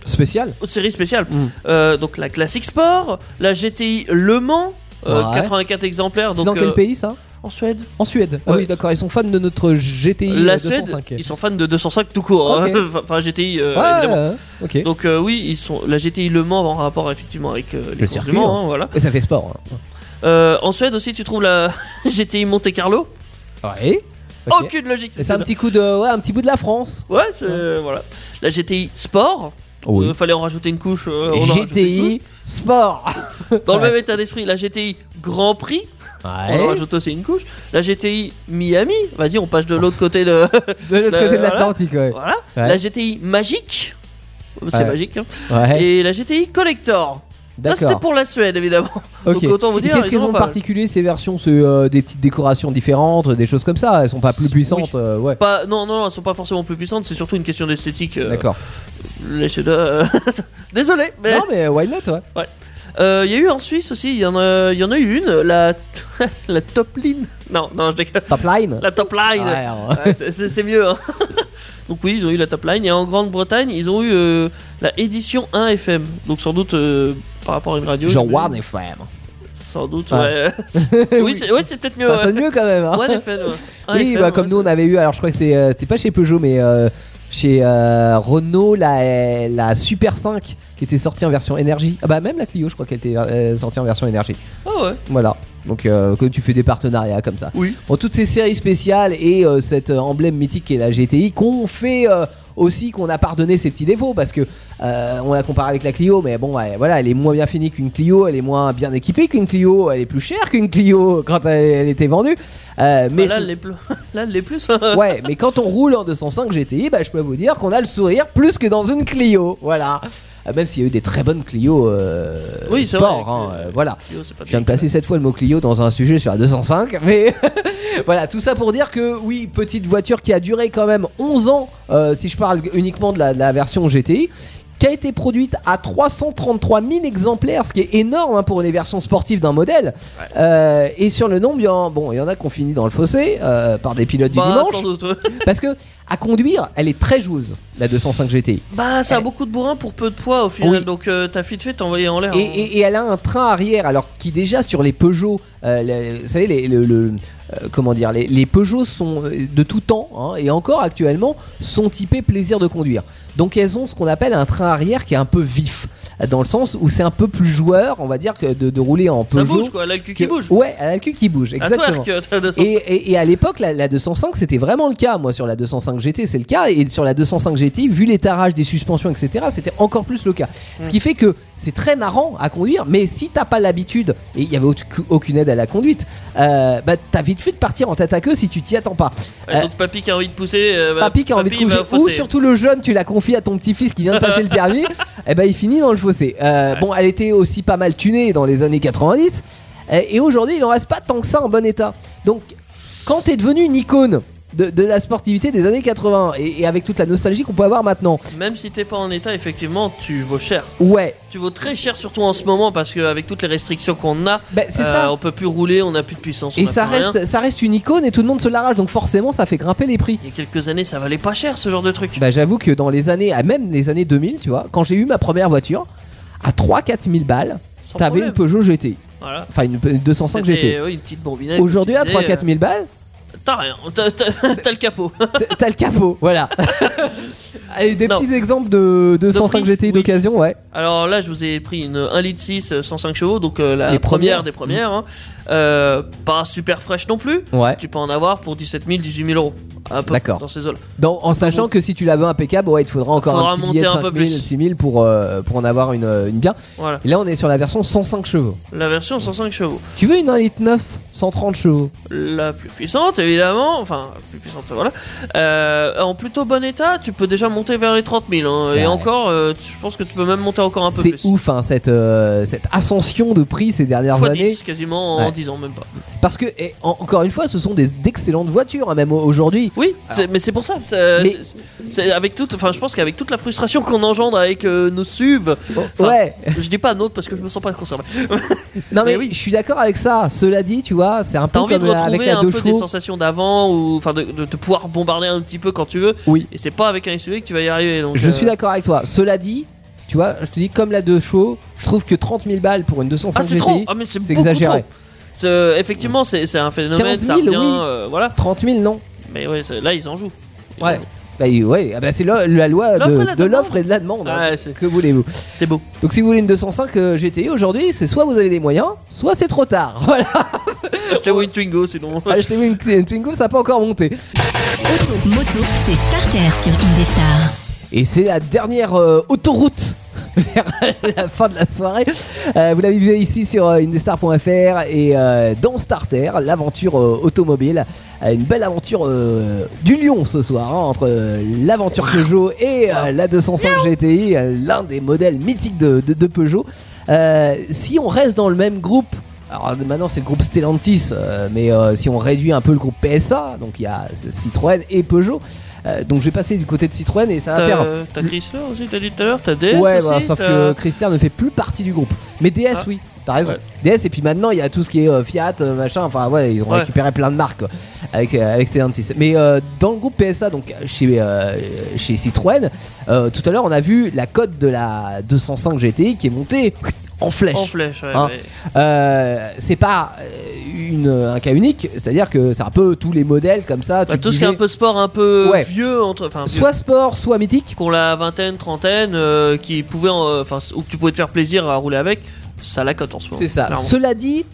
série spéciale. Mm. Euh, donc la Classic Sport, la GTI Le Mans, euh, Ouais. 84 exemplaires. C'est Donc, dans quel euh, pays ça? En Suède. En Suède. Ah Ouais. oui, d'accord. Ils sont fans de notre GTI la euh, Suède, 205. ils sont fans de 205 tout court. hein. [laughs] Enfin, GTI, euh, Ouais, évidemment. ouais, ok. Donc euh, oui, ils sont la GTI Le Mans en rapport effectivement avec euh, les Le circuit, du Mans, hein. hein, voilà. Et ça fait sport. hein. Euh, en Suède aussi, tu trouves la [laughs] GTI Monte Carlo? Ouais. Aucune logique. C'est un petit coup de, ouais, un petit bout de la France. Ouais, c'est voilà. La GTI Sport. Euh, fallait en rajouter une couche. euh, on une GTI Sport. Dans le Ouais. même état d'esprit, la GTI Grand Prix. On en Ouais. rajoute aussi une couche. La GTI Miami. Vas-y, on passe de l'autre côté de. De l'autre [laughs] La- côté de voilà. l'Atlantique, ouais. voilà. Ouais. La GTI Magique. C'est Ouais. magique. hein. Ouais. Et la GTI Collector. Ça, c'était pour la Suède, évidemment. [laughs] Ok. Donc, autant vous dire. Qu'est-ce qu'elles en ont de particulier ces versions C'est euh, des petites décorations différentes, des choses comme ça? Elles sont pas plus Oui. puissantes. euh, ouais. Pas, non, non, elles sont pas forcément plus puissantes, c'est surtout une question d'esthétique. euh, D'accord. laissez-le, euh, [laughs] Désolé, mais Non mais why not ouais. Euh, il y a eu en Suisse aussi, il y en a, y en a eu une, la, [laughs] la top line. Non, non, je déconne. Top line. La top line. Ouais. Ouais, c'est- mieux. hein. [laughs] Donc oui, ils ont eu la top line. Et en Grande-Bretagne, ils ont eu euh, la édition 1 FM. Donc sans doute euh, par rapport à une radio. Genre One FM. Sans doute, Ouais. [laughs] ouais. oui, c'est ouais, peut-être mieux. Ça ouais. sonne mieux quand même. Hein. One FM. ouais. Oui, FM, bah, comme nous on avait eu, alors je crois que c'est, euh, pas chez Peugeot, mais euh, chez euh, Renault, la, la Super 5 qui était sortie en version énergie. Ah bah même la Clio, je crois qu'elle était euh, sortie en version énergie. Ah ouais. Voilà. Donc euh, que tu fais des partenariats comme ça. Oui. Bon, toutes ces séries spéciales et euh, cet emblème mythique qui est la GTI qu'on fait euh, aussi qu'on a pardonné ses petits défauts parce que euh, on la compare avec la Clio mais bon ouais, voilà elle est moins bien finie qu'une Clio elle est moins bien équipée qu'une Clio elle est plus chère qu'une Clio [laughs] quand elle, elle était vendue Euh, mais Mais [laughs] là, elle l'est plus. Là, elle plus. [laughs] ouais mais quand on roule en 205 GTI bah je peux vous dire qu'on a le sourire plus que dans une Clio voilà Euh, même s'il y a eu des très bonnes Clio euh, Oui, c'est sport vrai. hein, euh, voilà Clio, je viens de placer cette fois le mot Clio dans un sujet sur la 205, mais voilà, tout ça pour dire que oui, petite voiture qui a duré quand même 11 ans, euh, si je parle uniquement de la, de la version GTI, qui a été produite à 333 000 exemplaires, ce qui est énorme hein, pour les versions sportives d'un modèle. Euh, et sur le nombre, il y en, bon, il y en a qui ont fini dans le fossé euh, par des pilotes du Bah, dimanche, sans doute. ouais. [laughs] parce que à conduire, elle est très joueuse, la 205 GTI. Bah, ça a beaucoup de bourrin pour peu de poids au final. Oui. Donc, euh, t'as vite fait t'envoyer en l'air. Et, hein. et- et elle a un train arrière, alors qui déjà sur les Peugeot, vous savez, les, le, le- comment dire, les, Peugeot sont euh, de tout temps hein, et encore actuellement sont typés plaisir de conduire. Donc elles ont ce qu'on appelle un train arrière qui est un peu vif, euh, dans le sens où c'est un peu plus joueur, on va dire, que de, de rouler en Ça Peugeot. bouge quoi, elle a le cul qui bouge. Ouais, elle a le cul qui bouge, À exactement. twerk, t'as 200. Et, et- et à l'époque, la, la 205, c'était vraiment le cas. Moi, sur la 205 GT, c'est le cas. Et sur la 205 GT, vu l'étarage des suspensions, etc., c'était encore plus le cas. Ce qui fait que c'est très marrant à conduire. Mais si t'as pas l'habitude, et il y avait aucune- aide à la conduite, euh, bah t'as vite fait de partir en tête à queue si tu t'y attends pas. Ouais, euh, donc, papy qui a envie de pousser. euh, bah, Papy qui a envie de au ou surtout le jeune, tu l'as confié à ton petit-fils qui vient de passer le permis, [laughs] et ben il finit dans le fossé. Euh, Bon, elle était aussi pas mal tunée dans les années 90, euh, et aujourd'hui il en reste pas tant que ça en bon état. Donc, quand t'es devenu une icône de, de la sportivité des années 80, et, et avec toute la nostalgie qu'on peut avoir maintenant, Même si t'es pas en état, effectivement, tu vaux cher. ouais, Tu vaux très cher, surtout en ce moment, parce qu'avec toutes les restrictions qu'on a, c'est euh, ça. on peut plus rouler, on a plus de puissance. Et ça rien. reste, ça reste une icône et tout le monde se l'arrache, donc forcément ça fait grimper les prix. Il y a quelques années, ça valait pas cher ce genre de truc. Bah j'avoue que dans les années, ah, même les années 2000, tu vois, quand j'ai eu ma première voiture, à 3-4 000 balles, Sans t'avais une problème. Peugeot GT. Voilà. Enfin une, une 205 C'était, GT. ouais, une petite. Aujourd'hui à tu disais, 3-4 000 balles, euh, T'as rien, t'as, t'as- [laughs] t'as le capot. t- t'as le capot, voilà. [laughs] Allez, des Non. petits exemples de 205 prix, GTI oui. d'occasion, ouais. Alors là, je vous ai pris une 1 litre 6, 105 chevaux, donc euh, la Les première des premières. hein. Euh, pas super fraîche non plus. Ouais. Tu peux en avoir pour 17 000, 18 000 euros. Un peu D'accord. dans ces eaux-là. Dans- en sachant que si tu la veux impeccable, ouais, il te faudra encore Faudra un petit monter billet de un 5 peu 000, plus. 6 000 pour, euh, pour en avoir une, une bien. Voilà. Et là, on est sur la version 105 chevaux. La version 105 chevaux. Tu veux une 1 litre 9, 130 chevaux? La plus puissante, évidemment. Enfin, la plus puissante, voilà. Euh, en plutôt bon état, tu peux déjà monter vers les 30 000. hein. Ouais. Et encore, euh, je pense que tu peux même monter encore un peu C'est ouf, hein, cette, euh, cette ascension de prix ces dernières Fois années. 10 quasiment en Ouais. 10 ans, même pas. Parce que, et en- encore une fois, ce sont des d'excellentes voitures, hein, même au- aujourd'hui. Oui, mais c'est pour ça. c'est- avec toute, enfin, je pense qu'avec toute la frustration qu'on engendre avec euh, nos SUV, Enfin, ouais. je dis pas nôtre parce que je me sens pas concerné. [laughs] Non mais, mais oui. je suis d'accord avec ça. Cela dit, tu vois, c'est un peu T'as envie de comme avec retrouver la un peu des sensations d'avant ou enfin de, de te pouvoir bombarder un petit peu quand tu veux. Oui. Et c'est pas avec un SUV que tu vas y arriver. Donc, Je euh, suis d'accord avec toi. Cela dit, tu vois, je te dis comme la deux chevaux, je trouve que 30 000 balles pour une 205 Ah c'est GTI. Ah c'est exagéré. trop. Euh, effectivement, c'est un phénomène, 15 ça 000, revient, oui. euh, voilà. 30 000 non. Mais ouais, là ils en jouent. Ils en Ouais. jouent. Bah ah bah, c'est la loi de, l'offre et de la demande. hein. Que voulez-vous? C'est beau. Donc si vous voulez une 205 euh, GTI aujourd'hui, c'est soit vous avez des moyens, soit c'est trop tard. [laughs] Voilà. Achetez-vous une Twingo sinon. [laughs] Achetez-vous une, une Twingo, ça peut encore monter. Auto, moto, c'est Starter sur Indestar. Et c'est la dernière euh, autoroute [laughs] vers la fin de la soirée. Euh, vous l'avez vu ici sur euh, indestar.fr et euh, dans Starter, l'aventure euh, automobile. Euh, une belle aventure euh, du Lion ce soir, hein, entre euh, l'aventure Peugeot et euh, la 205 GTI, euh, l'un des modèles mythiques de, de- de Peugeot. Si on reste dans le même groupe, alors maintenant c'est le groupe Stellantis, mais si on réduit un peu le groupe PSA, donc il y a Citroën et Peugeot. euh, donc je vais passer du côté de Citroën et ça va faire T'as Chrysler aussi, t'as dit tout à l'heure, t'as DS ouais, aussi, bah, sauf que Chrysler ne fait plus partie du groupe. Mais DS, Ah. oui, t'as raison. Ouais. DS, et puis maintenant, il y a tout ce qui est euh, Fiat, euh, machin. Enfin, ouais, ils ont Ouais. récupéré plein de marques quoi, avec, euh, avec Stellantis. Mais euh, dans le groupe PSA, donc chez, euh, chez Citroën, euh, tout à l'heure, on a vu la cote de la 205 GTI qui est montée en flèche. En flèche, ouais. Hein. ouais. Euh, c'est pas euh, une, un cas unique, c'est-à-dire que c'est un peu tous les modèles comme ça. Bah, tout ce qui est un peu sport, un peu Ouais. vieux, entre, enfin, vieux, soit sport, soit mythique. qu'on la vingtaine, trentaine, euh, qui enfin, où tu pouvais te faire plaisir à rouler avec, ça la cote en ce moment. C'est ça. clairement. Cela dit,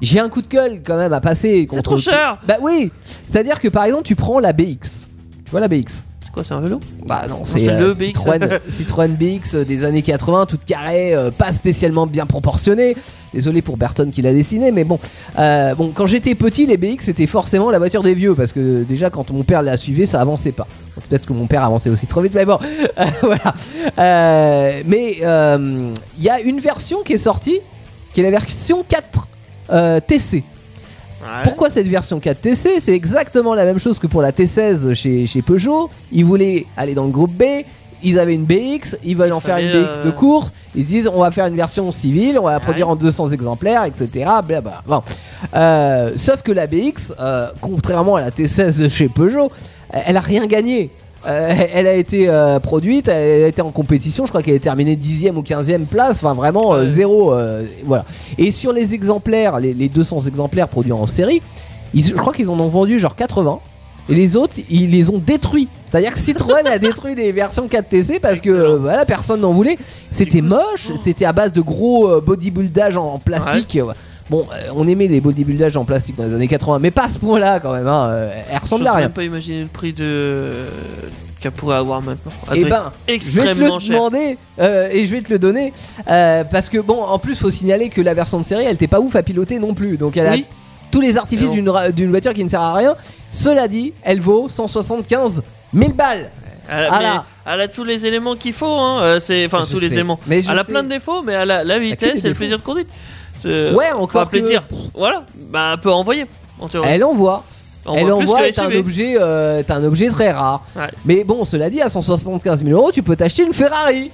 j'ai un coup de gueule quand même à passer contre. trop cher. Bah oui. C'est-à-dire que par exemple, tu prends la BX. Tu vois la BX C'est quoi, c'est un vélo Bah non, c'est euh, le BX. Citroën, [laughs] Citroën BX des années 80, toute carrée, euh, pas spécialement bien proportionnée. Désolé pour Burton qui l'a dessiné, mais bon. Euh, bon, quand j'étais petit, les BX c'était forcément la voiture des vieux parce que déjà quand mon père la suivait, ça avançait pas. Peut-être que mon père avançait aussi trop vite, mais bon, [laughs] Euh, voilà. Mais euh, il y a une version qui est sortie, qui est la version 4 euh, TC. Pourquoi cette version 4 TC C'est exactement la même chose que pour la T16 chez, chez Peugeot. Ils voulaient aller dans le groupe B, ils avaient une BX, ils veulent en faire une BX euh, de course. Ils se disent on va faire une version civile, on va la produire en 200 exemplaires, etc. Bon. Euh, sauf que la BX, euh, contrairement à la T16 de chez Peugeot, euh, elle a rien gagné. Euh, elle a été euh, produite, elle a été en compétition, je crois qu'elle est terminée 10ème ou 15ème place, enfin vraiment euh, zéro. voilà. Et sur les exemplaires, les, les 200 exemplaires produits en série, ils- je crois qu'ils en ont vendu genre 80. Et les autres, ils les ont détruits. C'est-à-dire que Citroën a détruit des versions 4TC parce que euh, voilà, personne n'en voulait. C'était moche, c'était à base de gros bodybuildage en, en plastique. Bon, euh, on aimait les bodybuildages en plastique dans les années 80, mais pas à ce point-là quand même. Hein. euh, Elle ressemble à rien. même pas imaginer le prix de qu'elle pourrait avoir maintenant. Eh Elle ben, Je vais te le cher. demander euh, et je vais te le donner euh, parce que bon, en plus, faut signaler que la version de série, elle était pas ouf à piloter non plus. Donc elle Oui. a tous les artifices d'une voiture qui ne sert à rien. Cela dit, elle vaut 175 000 balles. Elle a, Ah mais là. elle a tous les éléments qu'il faut, hein. euh, c'est enfin Je tous les éléments. Mais je elle a sais. plein de défauts, mais elle a la vitesse et le plaisir de conduite. Ouais, encore que- plaisir. Voilà, bah peut envoyer. En théorie. Elle envoie. Elle envoie que est un SUV. objet, euh, est un objet très rare. Ouais. Mais bon, cela dit, à 175 000 euros, tu peux t'acheter une Ferrari.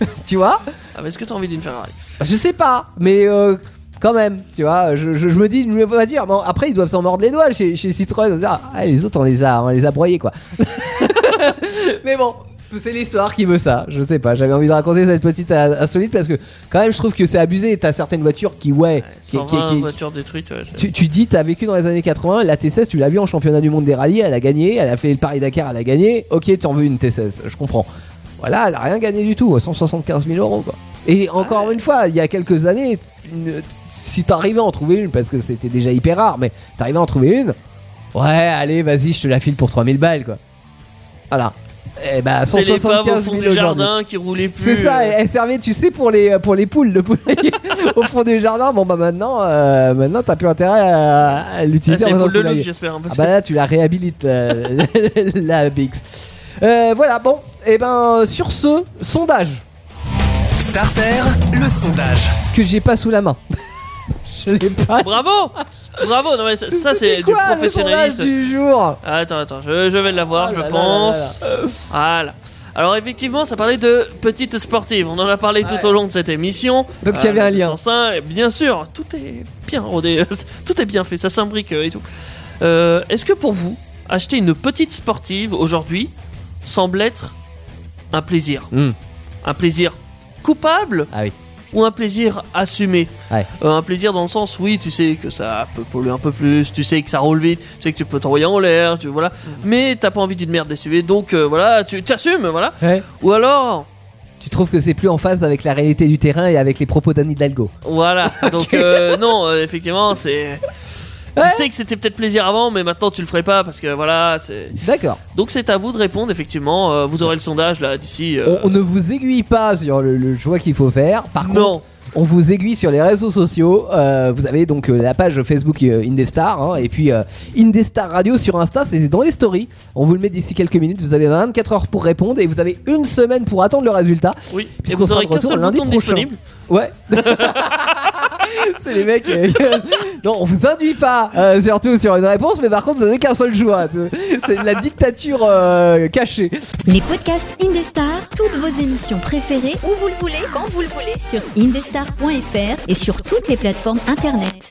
[laughs] tu vois Ah, mais est-ce que t'as envie d'une Ferrari? Je sais pas, mais euh, quand même, tu vois, je, je- je me dis une voiture. Bon, après, ils doivent s'en mordre les doigts chez, chez Citroën. Dire, Ah, les autres, on les a, on les a broyés, quoi. [laughs] mais bon. C'est l'histoire qui veut ça, je sais pas. J'avais envie de raconter cette petite insolite parce que, quand même, je trouve que c'est abusé. T'as certaines voitures qui, ouais, qui- 120 qui- qui- voitures détruites. ouais, tu, tu dis, t'as vécu dans les années 80, la T16, tu l'as vu en championnat du monde des rallyes, elle a gagné, elle a fait le Paris-Dakar, elle a gagné. Ok, t'en veux une T16, je comprends. Voilà, elle a rien gagné du tout, 175 000 euros quoi. Et encore une fois, il y a quelques années, une- si t'arrivais à en trouver une, parce que c'était déjà hyper rare, mais t'arrivais à en trouver une, ouais, allez, vas-y, je te la file pour 3000 balles quoi. Voilà. Et bah, C'est les paves au 175 fond 000 du aujourd'hui. jardin qui roulaient plus. C'est ça, elle servait, tu sais, pour les, pour les poules de poulailler [laughs] au fond du jardin. Bon, bah maintenant, euh, maintenant t'as plus intérêt à, à ah, l'utiliser c'est pour le le j'espère. hein, Ah bah là, tu la réhabilites, euh, [laughs] la BX. Euh, voilà, bon, et ben sur ce, sondage Starter, le sondage. que j'ai pas sous la main. [laughs] Je l'ai pas. Bravo Bravo Non, mais ça, ça, c'est du quoi le professionnalisme. du jour? Attends, attends, je, je vais l'avoir, Ah je là là pense. là là Voilà. Alors effectivement, ça parlait de petites sportives. On en a parlé Ouais. tout au long de cette émission. Donc, il y avait un lien. 205, et bien sûr, tout est bien rodé, [laughs] tout est bien fait, ça s'imbrique euh, et tout. Euh, Est-ce que pour vous, acheter une petite sportive aujourd'hui semble être un plaisir? Hmm. Un plaisir coupable? Ah oui. Ou un plaisir assumé Ouais. Euh, Un plaisir dans le sens, oui, tu sais que ça peut polluer un peu plus, tu sais que ça roule vite, tu sais que tu peux t'envoyer en l'air, tu voilà. Mais t'as pas envie d'une merde d'essuver, donc euh, voilà, tu t'assumes, voilà. Ouais. Ou alors, Tu trouves que c'est plus en phase avec la réalité du terrain et avec les propos d'Anne Hidalgo voilà. [laughs] Donc euh, non, euh, effectivement, c'est. Ouais. Tu sais que c'était peut-être plaisir avant, mais maintenant tu le ferais pas parce que voilà, c'est. D'accord. Donc c'est à vous de répondre, effectivement. euh, vous aurez le sondage là d'ici. euh, On, on ne vous aiguille pas sur le, le choix qu'il faut faire. Par Non. contre, on vous aiguille sur les réseaux sociaux. Euh, vous avez donc euh, la page Facebook euh, Indestar hein, et puis euh, Indestar Radio sur Insta, c'est dans les stories. On vous le met d'ici quelques minutes. Vous avez 24 heures pour répondre et vous avez une semaine pour attendre le résultat. Oui, et Puisqu'on vous sera aurez de qu'un retour seul lundi bouton prochain. disponible. Ouais. [laughs] c'est les mecs. euh, [laughs] non, on vous induit pas euh, surtout sur une réponse, mais par contre, vous avez qu'un seul choix. C'est de la dictature euh, cachée. Les podcasts Indestar, toutes vos émissions préférées, où vous le voulez, quand vous le voulez, sur indestar.fr et sur toutes les plateformes internet.